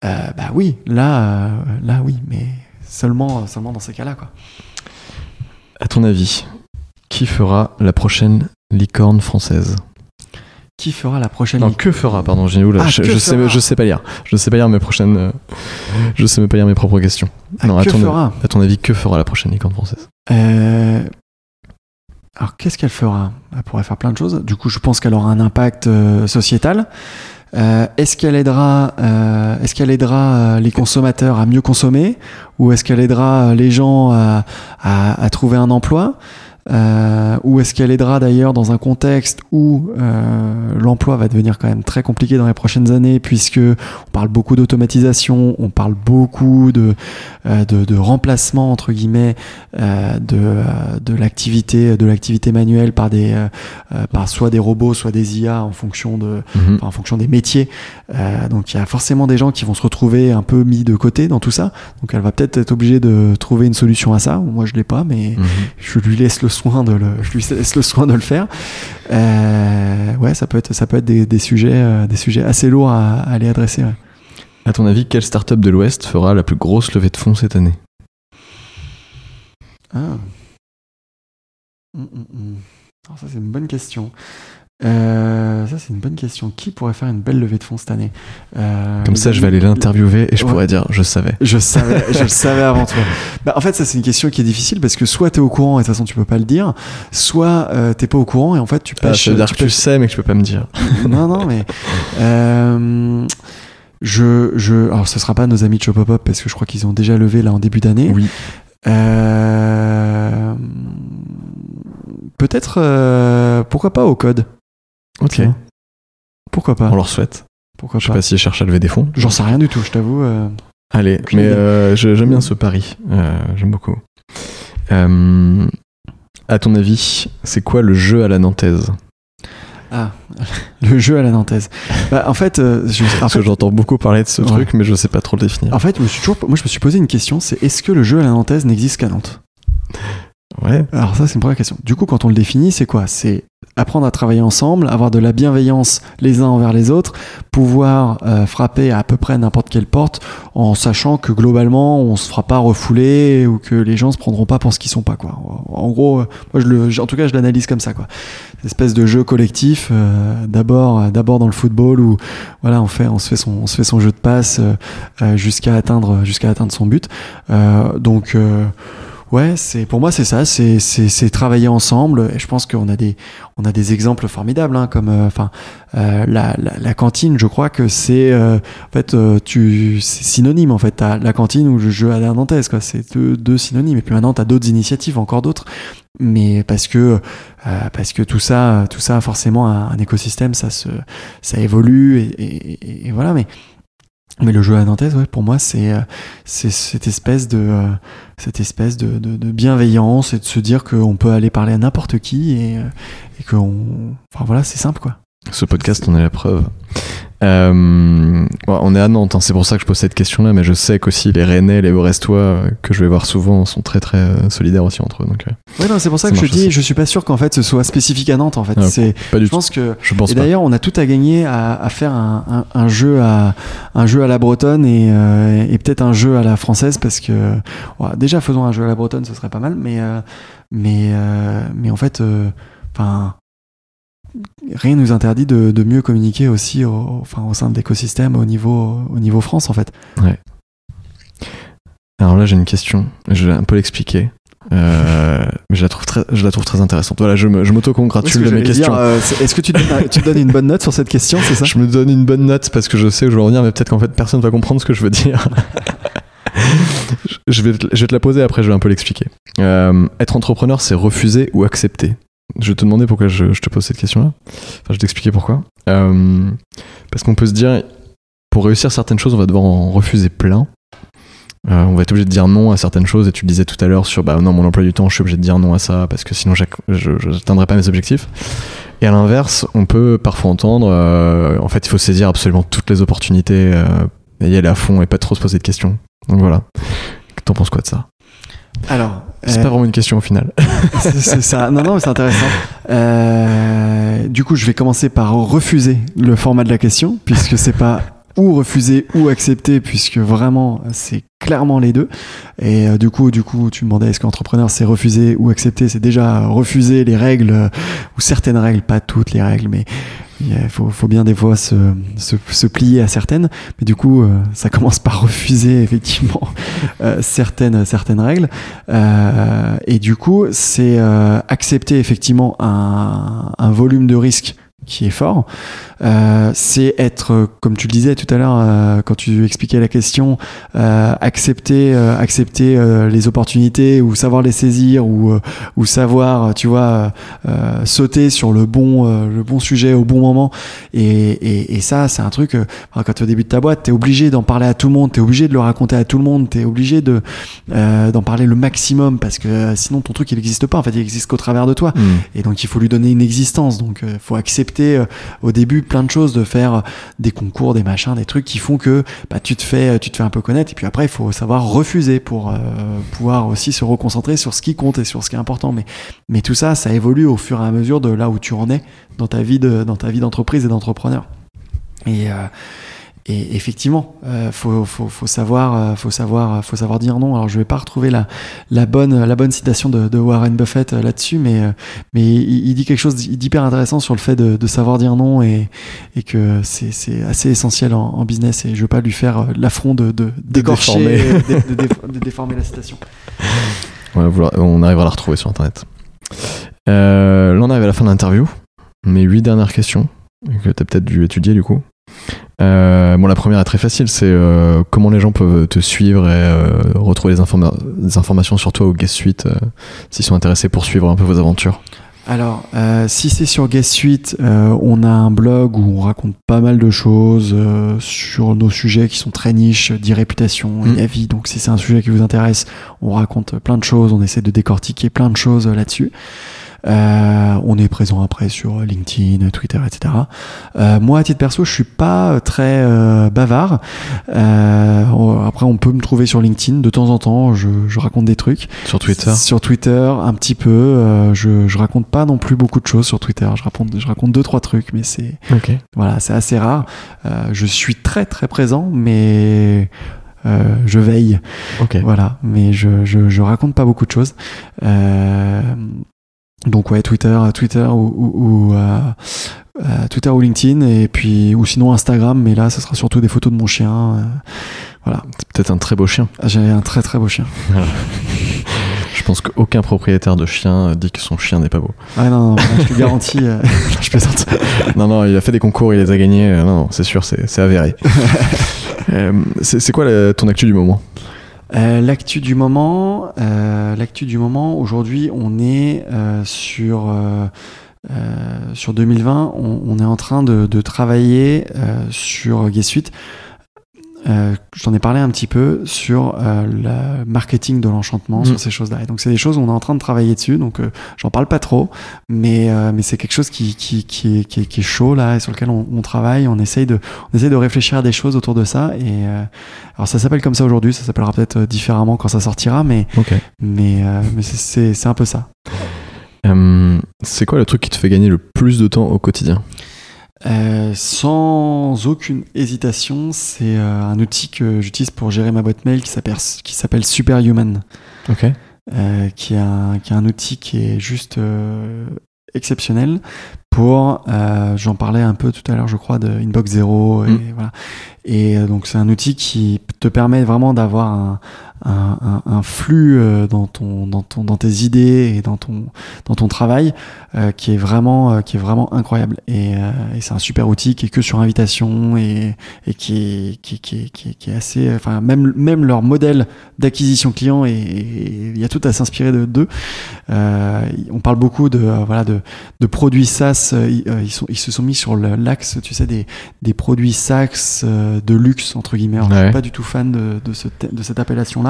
Speaker 2: euh, bah oui, là, euh, là oui, mais seulement, seulement dans ces cas-là, quoi.
Speaker 1: À ton avis, qui fera la prochaine licorne française
Speaker 2: Qui fera la prochaine
Speaker 1: Non, que fera, pardon, j'ai
Speaker 2: Ah,
Speaker 1: je, je sais, je sais pas lire. Je sais pas lire mes prochaines. euh, je sais même pas lire mes propres questions.
Speaker 2: Ah,
Speaker 1: non, à ton,
Speaker 2: fera
Speaker 1: à ton avis, que fera la prochaine licorne française
Speaker 2: Euh, Alors, qu'est-ce qu'elle fera? Elle pourrait faire plein de choses. Du coup, je pense qu'elle aura un impact euh, sociétal. Euh, est-ce qu'elle aidera, euh, est-ce qu'elle aidera les consommateurs à mieux consommer, ou est-ce qu'elle aidera les gens à, à- à trouver un emploi, Euh, ou est-ce qu'elle aidera d'ailleurs dans un contexte où euh, l'emploi va devenir quand même très compliqué dans les prochaines années, puisque on parle beaucoup d'automatisation, on parle beaucoup de, euh, de, de remplacement entre guillemets euh, de, euh, de l'activité de l'activité manuelle par des euh, par soit des robots soit des IA en fonction de
Speaker 1: Mhm.
Speaker 2: enfin, en fonction des métiers Euh, donc il y a forcément des gens qui vont se retrouver un peu mis de côté dans tout ça donc elle va peut-être être obligée de trouver une solution à ça moi je l'ai pas mais
Speaker 1: Mhm.
Speaker 2: je lui laisse le soin de le je lui laisse le soin de le faire Euh, ouais ça peut être ça peut être des, des sujets euh, des sujets assez lourds à, à aller adresser ouais.
Speaker 1: À ton avis, quelle startup de l'Ouest fera la plus grosse levée de fonds cette année?
Speaker 2: Ah. Hum, hum, hum. Alors ça c'est une bonne question. Euh, ça c'est une bonne question. Qui pourrait faire une belle levée de fonds cette année Euh,
Speaker 1: Comme ça, je vais aller l'interviewer et je
Speaker 2: Ouais.
Speaker 1: pourrais dire, je savais.
Speaker 2: Je savais, je le savais avant toi. Bah, en fait, ça c'est une question qui est difficile parce que soit t'es au courant et de toute façon tu peux pas le dire, soit euh, t'es pas au courant et en fait tu
Speaker 1: Ah,
Speaker 2: pêches.
Speaker 1: ça veut dire
Speaker 2: tu
Speaker 1: que tu
Speaker 2: pêches-
Speaker 1: sais, mais que je peux pas me dire.
Speaker 2: non, non, mais euh, je, je, alors ce sera pas nos amis de Chopopop parce que je crois qu'ils ont déjà levé là en début d'année.
Speaker 1: Oui.
Speaker 2: Peut-être, pourquoi pas au code
Speaker 1: Ok.
Speaker 2: Pourquoi pas
Speaker 1: On leur souhaite.
Speaker 2: Pourquoi
Speaker 1: Je sais
Speaker 2: pas
Speaker 1: pas s'ils cherchent à lever des fonds.
Speaker 2: J'en sais rien du tout, je t'avoue. euh.
Speaker 1: Allez, mais euh, j'aime bien ce pari. Euh, j'aime beaucoup. Euh, À ton avis, c'est quoi le jeu à la nantaise?
Speaker 2: Ah, le jeu à la nantaise. Bah, en fait, je, en
Speaker 1: Parce
Speaker 2: fait,
Speaker 1: que j'entends beaucoup parler de ce
Speaker 2: Ouais.
Speaker 1: truc, mais je sais pas trop le définir.
Speaker 2: en fait, je me suis toujours, moi, je me suis posé une question, c'est est-ce que le jeu à la nantaise n'existe qu'à Nantes?
Speaker 1: Ouais.
Speaker 2: Alors ça, c'est une première question. Du coup, quand on le définit, c'est quoi? C'est apprendre à travailler ensemble, avoir de la bienveillance les uns envers les autres, pouvoir euh, frapper à, peu près n'importe quelle porte, en sachant que globalement, on se fera pas refouler ou que les gens se prendront pas pour ce qu'ils sont pas. Quoi. En gros, euh, moi, je le, en tout cas, je l'analyse comme ça. Quoi. Espèce de jeu collectif, euh, d'abord, euh, d'abord dans le football où voilà, on fait, on se fait son, on se fait son jeu de passe jusqu'à atteindre, jusqu'à atteindre son but. Donc Ouais, c'est pour moi c'est ça, c'est c'est travailler ensemble. Et je pense qu'on a des on a des exemples formidables, hein, comme euh, enfin euh, la, la la cantine. Je crois que c'est euh, en fait euh, tu c'est synonyme en fait. T'as la cantine ou le jeu à la nantaise quoi. C'est deux deux synonymes. Et puis maintenant t'as d'autres initiatives, encore d'autres. Mais parce que euh, parce que tout ça tout ça forcément un, écosystème ça se ça évolue et, et- et voilà. Mais mais le jeu à la nantaise, ouais, pour moi, c'est euh, cette espèce de euh, cette espèce de bienveillance et de se dire qu'on peut aller parler à n'importe qui et, euh, et que on... enfin voilà, c'est simple quoi.
Speaker 1: Ce podcast en est la preuve. Euh, on est à Nantes, hein, c'est pour ça que je pose cette question-là, mais je sais qu'aussi les Rennais, les Brestois, euh, que je vais voir souvent, sont très très euh, solidaires aussi entre eux. Donc,
Speaker 2: Ouais, non, c'est pour ça,
Speaker 1: Ça
Speaker 2: que je dis,
Speaker 1: aussi.
Speaker 2: je suis pas sûr qu'en fait ce soit spécifique à Nantes en fait.
Speaker 1: Ah,
Speaker 2: c'est,
Speaker 1: pas du
Speaker 2: je
Speaker 1: tout.
Speaker 2: pense que
Speaker 1: Je pense
Speaker 2: et d'ailleurs, on a tout à gagner à, à faire un, un, un jeu à un jeu à la bretonne et, euh, et peut-être un jeu à la française parce que ouais, déjà faisons un jeu à la bretonne, ce serait pas mal, mais euh, mais mais en fait, enfin rien nous interdit de, de mieux communiquer aussi au, enfin au sein de l'écosystème au niveau au niveau France en fait.
Speaker 1: Alors là, j'ai une question. Je vais un peu l'expliquer. Euh, mais je la trouve très, je la trouve très intéressante. Voilà, je me- je m'auto-congratule de mes questions.
Speaker 2: euh, Est-ce que tu, donnes- tu donnes une bonne note sur cette question, c'est ça?
Speaker 1: Je me donne une bonne note parce que je sais où je vais en venir, mais peut-être qu'en fait personne va comprendre ce que je veux dire. je, vais te, je vais te la poser après, je vais un peu l'expliquer. Euh, être entrepreneur, c'est refuser ou accepter Je vais te demander pourquoi je, te pose cette question-là. Enfin, je vais t'expliquer pourquoi. Euh, parce qu'on peut se dire, pour réussir certaines choses, on va devoir en refuser plein. Euh, on va être obligé de dire non à certaines choses, et tu le disais tout à l'heure sur bah non, mon emploi du temps, je suis obligé de dire non à ça parce que sinon je n'atteindrai pas mes objectifs. Et à l'inverse, on peut parfois entendre euh, en fait, il faut saisir absolument toutes les opportunités et y aller à fond et pas trop se poser de questions. Donc voilà. T'en penses quoi de ça?
Speaker 2: Alors,
Speaker 1: C'est
Speaker 2: euh,
Speaker 1: pas vraiment une question au final.
Speaker 2: c'est c'est ça. Non, non, mais c'est intéressant. Euh, du coup, je vais commencer par refuser le format de la question, puisque c'est pas ou refuser ou accepter, puisque vraiment c'est clairement les deux. Et euh, du coup, du coup, tu me demandais est-ce qu'entrepreneur c'est refuser ou accepter? C'est déjà refuser les règles euh, ou certaines règles, pas toutes les règles, mais il faut, faut bien des fois se, se, se plier à certaines. Mais du coup, euh, ça commence par refuser effectivement euh, certaines certaines règles. Euh, et du coup, c'est euh, accepter effectivement un, un volume de risque qui est fort. Euh, c'est être, euh, comme tu le disais tout à l'heure euh, quand tu expliquais la question, euh, accepter, euh, accepter euh, les opportunités ou savoir les saisir ou, euh, ou savoir, tu vois, sauter sur le bon, euh, le bon sujet au bon moment. Et, et, et ça, c'est un truc. euh, enfin, quand tu es au début de ta boîte, tu es obligé d'en parler à tout le monde, tu es obligé de le raconter à tout le monde, tu es obligé de euh, d'en parler le maximum parce que sinon ton truc il n'existe pas. En fait, il existe qu'au travers de toi.
Speaker 1: Hmm.
Speaker 2: Et donc il faut lui donner une existence. Donc il faut accepter euh, au début plein de choses, de faire euh, des concours, des machins, des trucs qui font que bah, tu te fais, tu te fais un peu connaître. Et puis après il faut savoir refuser pour euh, pouvoir aussi se reconcentrer sur ce qui compte et sur ce qui est important. Mais mais tout ça, ça évolue au fur et à mesure de là où tu en es dans ta vie de dans ta vie d'entreprise et d'entrepreneur. Et euh, et effectivement, euh, faut, faut, faut savoir, euh, faut savoir, faut savoir dire non. Alors je vais pas retrouver la, la bonne, la bonne citation de, de Warren Buffett euh, là-dessus, mais, euh, mais il, il dit quelque chose d'hyper intéressant sur le fait de, de savoir dire non et, et que c'est, assez essentiel en, en business. Et je veux pas lui faire l'affront de, de d'écorcher,
Speaker 1: déformer.
Speaker 2: de, de déf- de déformer la citation.
Speaker 1: Ouais, on arrivera à la retrouver sur internet. Euh, là, on arrive à la fin de l'interview. Mes huit dernières questions que tu as peut-être dû étudier du coup. Euh, bon, la première est très facile, c'est euh, comment les gens peuvent te suivre et euh, retrouver des, informa- des informations sur toi au Guest Suite euh, s'ils sont intéressés pour suivre un peu vos aventures.
Speaker 2: Alors, euh, si c'est sur Guest Suite, euh, on a un blog où on raconte pas mal de choses euh, sur nos sujets qui sont très niches, d'irréputation
Speaker 1: Mm.
Speaker 2: et avis. Donc, si c'est un sujet qui vous intéresse, on raconte plein de choses, on essaie de décortiquer plein de choses là-dessus. Euh, on est présent après sur LinkedIn, Twitter, etc. Euh, moi, à titre perso, je suis pas très euh, bavard. Euh, après, on peut me trouver sur LinkedIn de temps en temps. Je, je raconte des trucs.
Speaker 1: Sur Twitter
Speaker 2: Sur Twitter, un petit peu. Euh, je, je raconte pas non plus beaucoup de choses sur Twitter. Je raconte, je raconte deux trois trucs, mais c'est
Speaker 1: Ok.
Speaker 2: voilà, c'est assez rare. Euh, je suis très très présent, mais euh, je veille.
Speaker 1: Ok.
Speaker 2: Voilà, mais je, je, je raconte pas beaucoup de choses. Euh, donc ouais, Twitter, Twitter ou, ou- ou, euh, euh, Twitter ou LinkedIn et puis ou sinon Instagram, mais là, ce sera surtout des photos de mon chien. Euh,
Speaker 1: C'est peut-être un très beau chien.
Speaker 2: J'ai un très très beau chien.
Speaker 1: Je pense qu'aucun propriétaire de chien dit que son chien n'est pas beau.
Speaker 2: Ah non, non, je te garantis, euh, je plaisante.
Speaker 1: non, non, il a fait des concours, il les a gagnés. Non, non, c'est sûr, c'est c'est avéré. C'est c'est quoi la- ton actu du moment?
Speaker 2: Euh, l'actu du moment, euh, l'actu du moment. Aujourd'hui, on est euh, sur euh, euh, sur 2020. On, on est en train de, de travailler sur Guest Suite. Euh, je t'en ai parlé un petit peu sur euh, le marketing de l'enchantement,
Speaker 1: Mm.
Speaker 2: sur ces choses-là. Et donc, c'est des choses où on est en train de travailler dessus. Donc, euh, j'en parle pas trop, mais, euh, mais c'est quelque chose qui, qui, qui, est, qui, est, qui est chaud là et sur lequel on, on travaille. On essaye, de, on essaye de réfléchir à des choses autour de ça. Et alors, ça s'appelle comme ça aujourd'hui, ça s'appellera peut-être différemment quand ça sortira, mais,
Speaker 1: Ok.
Speaker 2: mais, mais c'est- un peu ça.
Speaker 1: C'est quoi le truc qui te fait gagner le plus de temps au quotidien?
Speaker 2: Euh, sans aucune hésitation, c'est euh, un outil que j'utilise pour gérer ma boîte mail qui s'appelle Superhuman.
Speaker 1: Ok.
Speaker 2: euh, qui, est un, qui est un outil qui est juste euh, exceptionnel pour, j'en parlais un peu tout à l'heure, je crois, de Inbox Zero. Et,
Speaker 1: Mm.
Speaker 2: voilà. et donc, c'est un outil qui te permet vraiment d'avoir un, un, un- un flux euh, dans, ton, dans, ton, dans tes idées et dans ton, dans ton travail euh, qui, est vraiment, euh, qui est vraiment incroyable. Et, euh, et c'est un super outil qui est que sur invitation et, et qui, est, qui, est- qui, est- qui, est- qui est assez. Enfin, même, même leur modèle d'acquisition client, et il y a tout à s'inspirer de d'eux. Euh, on parle beaucoup de, euh, voilà, de, de produits SaaS. euh, Ils, euh, ils, sont, ils se sont mis sur l'axe, tu sais, des, des produits SaaS euh, de luxe, entre guillemets. Alors, Je
Speaker 1: Ouais.
Speaker 2: suis pas du tout fan de, de, ce de cette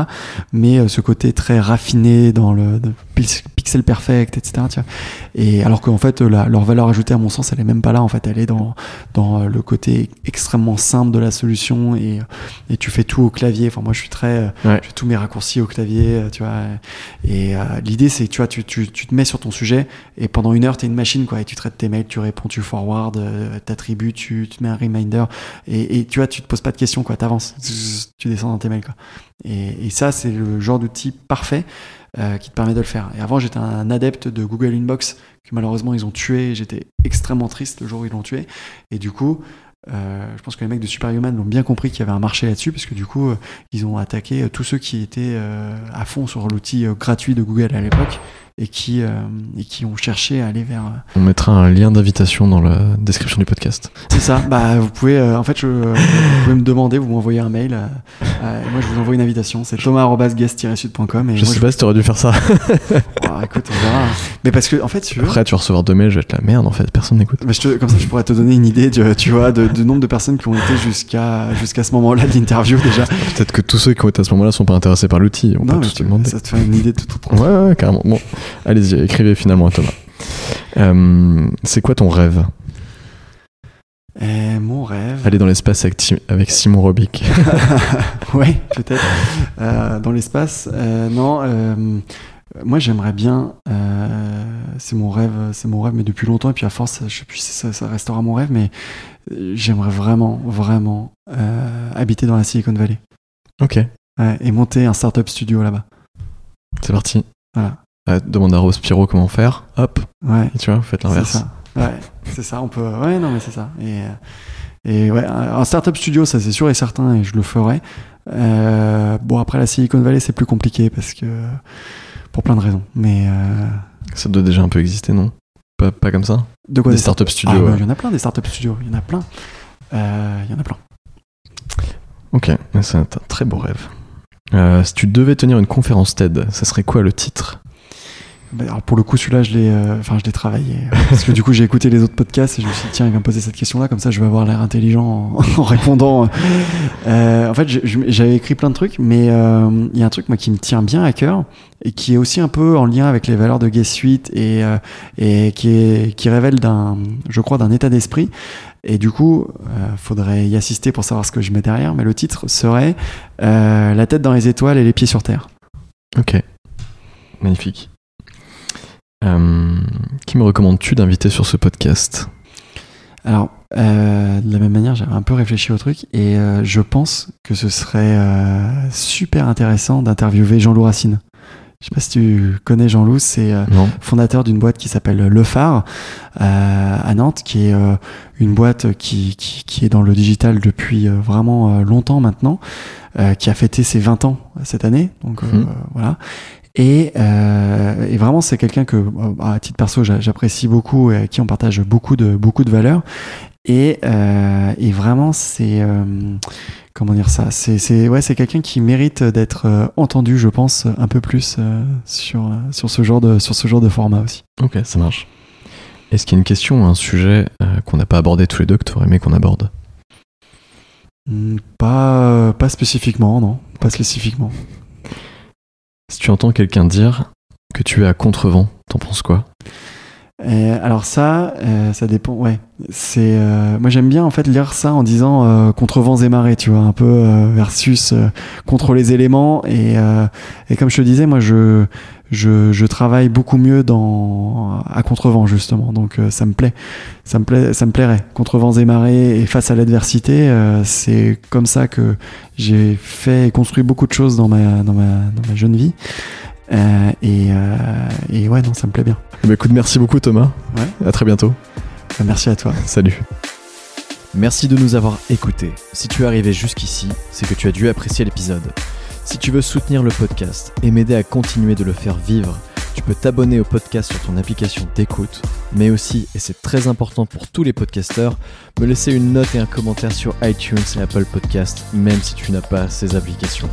Speaker 2: appellation-là, mais euh, ce côté très raffiné dans le pixel perfect, etc. tu vois. Et alors qu'en fait, la- leur valeur ajoutée, à mon sens, elle est même pas là. En fait, elle est dans, dans euh, le côté extrêmement simple de la solution et, et tu fais tout au clavier. Enfin, moi, je suis très, euh,
Speaker 1: Ouais.
Speaker 2: je fais tous mes raccourcis au clavier, euh, tu vois. Et euh, l'idée, c'est que tu vois, tu, tu, tu te mets sur ton sujet et pendant une heure, tu es une machine, quoi. Et tu traites tes mails, tu réponds, tu forward, euh, t'attribues, tu, tu te mets un reminder. Et, et tu vois, tu te poses pas de questions, quoi. T'avances, tu descends dans tes mails, quoi. Et, ça, c'est le genre d'outil parfait euh, qui te permet de le faire. Et avant, j'étais un adepte de Google Inbox que malheureusement ils ont tué. J'étais extrêmement triste le jour où ils l'ont tué. Et du coup, euh, je pense que les mecs de Superhuman l'ont bien compris qu'il y avait un marché là-dessus, parce que du coup, euh, ils ont attaqué tous ceux qui étaient à fond sur l'outil gratuit de Google à l'époque et qui, euh, et qui ont cherché à aller vers. euh,
Speaker 1: On mettra un lien d'invitation dans la description du podcast.
Speaker 2: C'est ça. Bah, vous pouvez, euh, en fait, je, vous pouvez me demander, vous m'envoyez un mail. euh, moi, je vous envoie une invitation. C'est thomas-guest-sud.com.
Speaker 1: Je
Speaker 2: moi,
Speaker 1: sais pas si t'aurais dû faire ça.
Speaker 2: Oh, écoute, on verra. Mais parce que, en fait, tu veux,
Speaker 1: Après, tu vas recevoir deux mails, je vais être la merde en fait, personne n'écoute.
Speaker 2: bah, je comme ça, je pourrais te donner une idée, tu, tu vois, de, du nombre de personnes qui ont été jusqu'à jusqu'à ce moment-là de l'interview déjà.
Speaker 1: Peut-être que tous ceux qui ont été à ce moment-là sont pas intéressés par l'outil. On
Speaker 2: Non,
Speaker 1: peut
Speaker 2: mais
Speaker 1: tous
Speaker 2: tu-
Speaker 1: demander.
Speaker 2: ça te fait une idée tout autre.
Speaker 1: Ouais, ouais, ouais, carrément. Bon, allez-y, écrivez finalement à Thomas. Euh, c'est quoi ton rêve
Speaker 2: Et mon rêve.
Speaker 1: Aller dans l'espace avec, Simon Robic.
Speaker 2: ouais, peut-être. Euh, dans l'espace. Euh, non, euh, moi j'aimerais bien. euh, c'est mon rêve, c'est mon rêve, mais depuis longtemps. Et puis à force, je sais plus si ça, ça restera mon rêve, mais euh, j'aimerais vraiment, vraiment euh, habiter dans la Silicon Valley.
Speaker 1: ok,
Speaker 2: Ouais, et monter un startup studio là-bas.
Speaker 1: c'est parti.
Speaker 2: Voilà.
Speaker 1: Euh, demande à Rose Piro comment faire. Hop,
Speaker 2: Ouais.
Speaker 1: et tu vois, vous faites
Speaker 2: C'est
Speaker 1: l'inverse.
Speaker 2: ça. Ouais, c'est ça. On peut. Ouais, non, mais c'est ça. Et, euh, et ouais, un startup studio, ça c'est sûr et certain, et je le ferai. Euh, bon, après la Silicon Valley, c'est plus compliqué parce que pour plein de raisons. Mais euh,
Speaker 1: Ça doit déjà un peu exister, non? Pas, pas comme ça?
Speaker 2: De quoi
Speaker 1: Des startup studios.
Speaker 2: Ah,
Speaker 1: ouais.
Speaker 2: Il y en a plein des startup studios. Il y en a plein. Euh, Il y en a plein.
Speaker 1: Ok, c'est un très beau rêve. Si tu devais tenir une conférence TED, ça serait quoi le titre?
Speaker 2: Alors pour le coup, celui-là, je l'ai, euh, enfin, je l'ai travaillé. Parce que du coup, j'ai écouté les autres podcasts et je me suis dit, tiens, il va me poser cette question-là, comme ça, je vais avoir l'air intelligent en, répondant. Euh, en fait, j'avais écrit plein de trucs, mais euh, il y a un truc, moi, qui me tient bien à cœur et qui est aussi un peu en lien avec les valeurs de Gay Suite et, qui, révèle je crois, d'un état d'esprit. Et du coup, euh, faudrait y assister pour savoir ce que je mets derrière, mais le titre serait La tête dans les étoiles et les pieds sur terre.
Speaker 1: Ok. Magnifique. Euh, qui me recommandes-tu d'inviter sur ce podcast?
Speaker 2: Alors, euh, de la même manière, j'avais un peu réfléchi au truc et euh, je pense que ce serait super intéressant d'interviewer Jean-Loup Racine. Je sais pas si tu connais Jean-Loup, c'est fondateur d'une boîte qui s'appelle Le Phare à Nantes, qui est une boîte qui, qui, qui est dans le digital depuis vraiment longtemps maintenant, qui a fêté ses 20 ans cette année. Donc
Speaker 1: Mhm.
Speaker 2: voilà. Et, euh, et vraiment, c'est quelqu'un que, euh, à titre perso, j'a- j'apprécie beaucoup et avec qui on partage beaucoup de, beaucoup de valeurs. Et, euh, et vraiment, c'est euh, comment dire ça? C'est c'est ouais, c'est quelqu'un qui mérite d'être entendu, je pense, un peu plus sur sur ce genre de sur ce genre de format aussi.
Speaker 1: Ok, ça marche. Est-ce qu'il y a une question ou un sujet qu'on n'a pas abordé tous les deux que tu aurais aimé qu'on aborde?
Speaker 2: Hmm, Pas pas spécifiquement, non, pas spécifiquement.
Speaker 1: Si tu entends quelqu'un dire que tu es à contrevent, t'en penses quoi?
Speaker 2: Euh, alors ça, euh, ça dépend. Ouais, c'est. euh, moi j'aime bien en fait lire ça en disant contre vents et marées, tu vois, un peu versus contre les éléments. Et, et comme je te disais, moi je je, je travaille beaucoup mieux dans à contrevent justement. Donc euh, ça me plaît, ça me plaît, ça me plairait. Contre vents et marées et face à l'adversité, euh, c'est comme ça que j'ai fait et construit beaucoup de choses dans ma dans ma dans ma jeune vie. Euh, et, euh, et ouais, non, ça me plaît bien.
Speaker 1: Eh ben, Écoute, merci beaucoup Thomas.
Speaker 2: Ouais.
Speaker 1: À très bientôt.
Speaker 2: Euh, Merci à toi.
Speaker 1: Salut. Merci de nous avoir écoutés. Si tu es arrivé jusqu'ici, c'est que tu as dû apprécier l'épisode. Si tu veux soutenir le podcast et m'aider à continuer de le faire vivre, tu peux t'abonner au podcast sur ton application d'écoute, mais aussi, et c'est très important pour tous les podcasteurs, me laisser une note et un commentaire sur iTunes et Apple Podcast, même si tu n'as pas ces applications.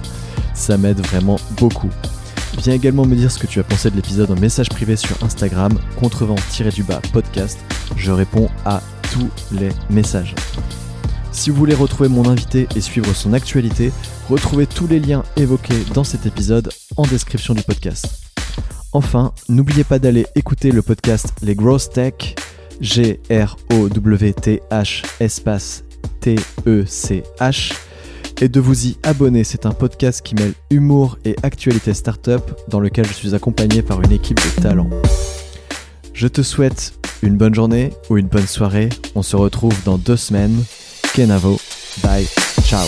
Speaker 1: Ça m'aide vraiment beaucoup. Viens également me dire ce que tu as pensé de l'épisode en message privé sur Instagram, contrevent-du-bas podcast. Je réponds à tous les messages. Si vous voulez retrouver mon invité et suivre son actualité, retrouvez tous les liens évoqués dans cet épisode en description du podcast. Enfin, n'oubliez pas d'aller écouter le podcast Les Growth Tech, G-R-O-W-T-H espace T-E-C-H, et de vous y abonner. C'est un podcast qui mêle humour et actualité startup dans lequel je suis accompagné par une équipe de talents. Je te souhaite une bonne journée ou une bonne soirée. On se retrouve dans deux semaines. Kenavo. Bye. Ciao.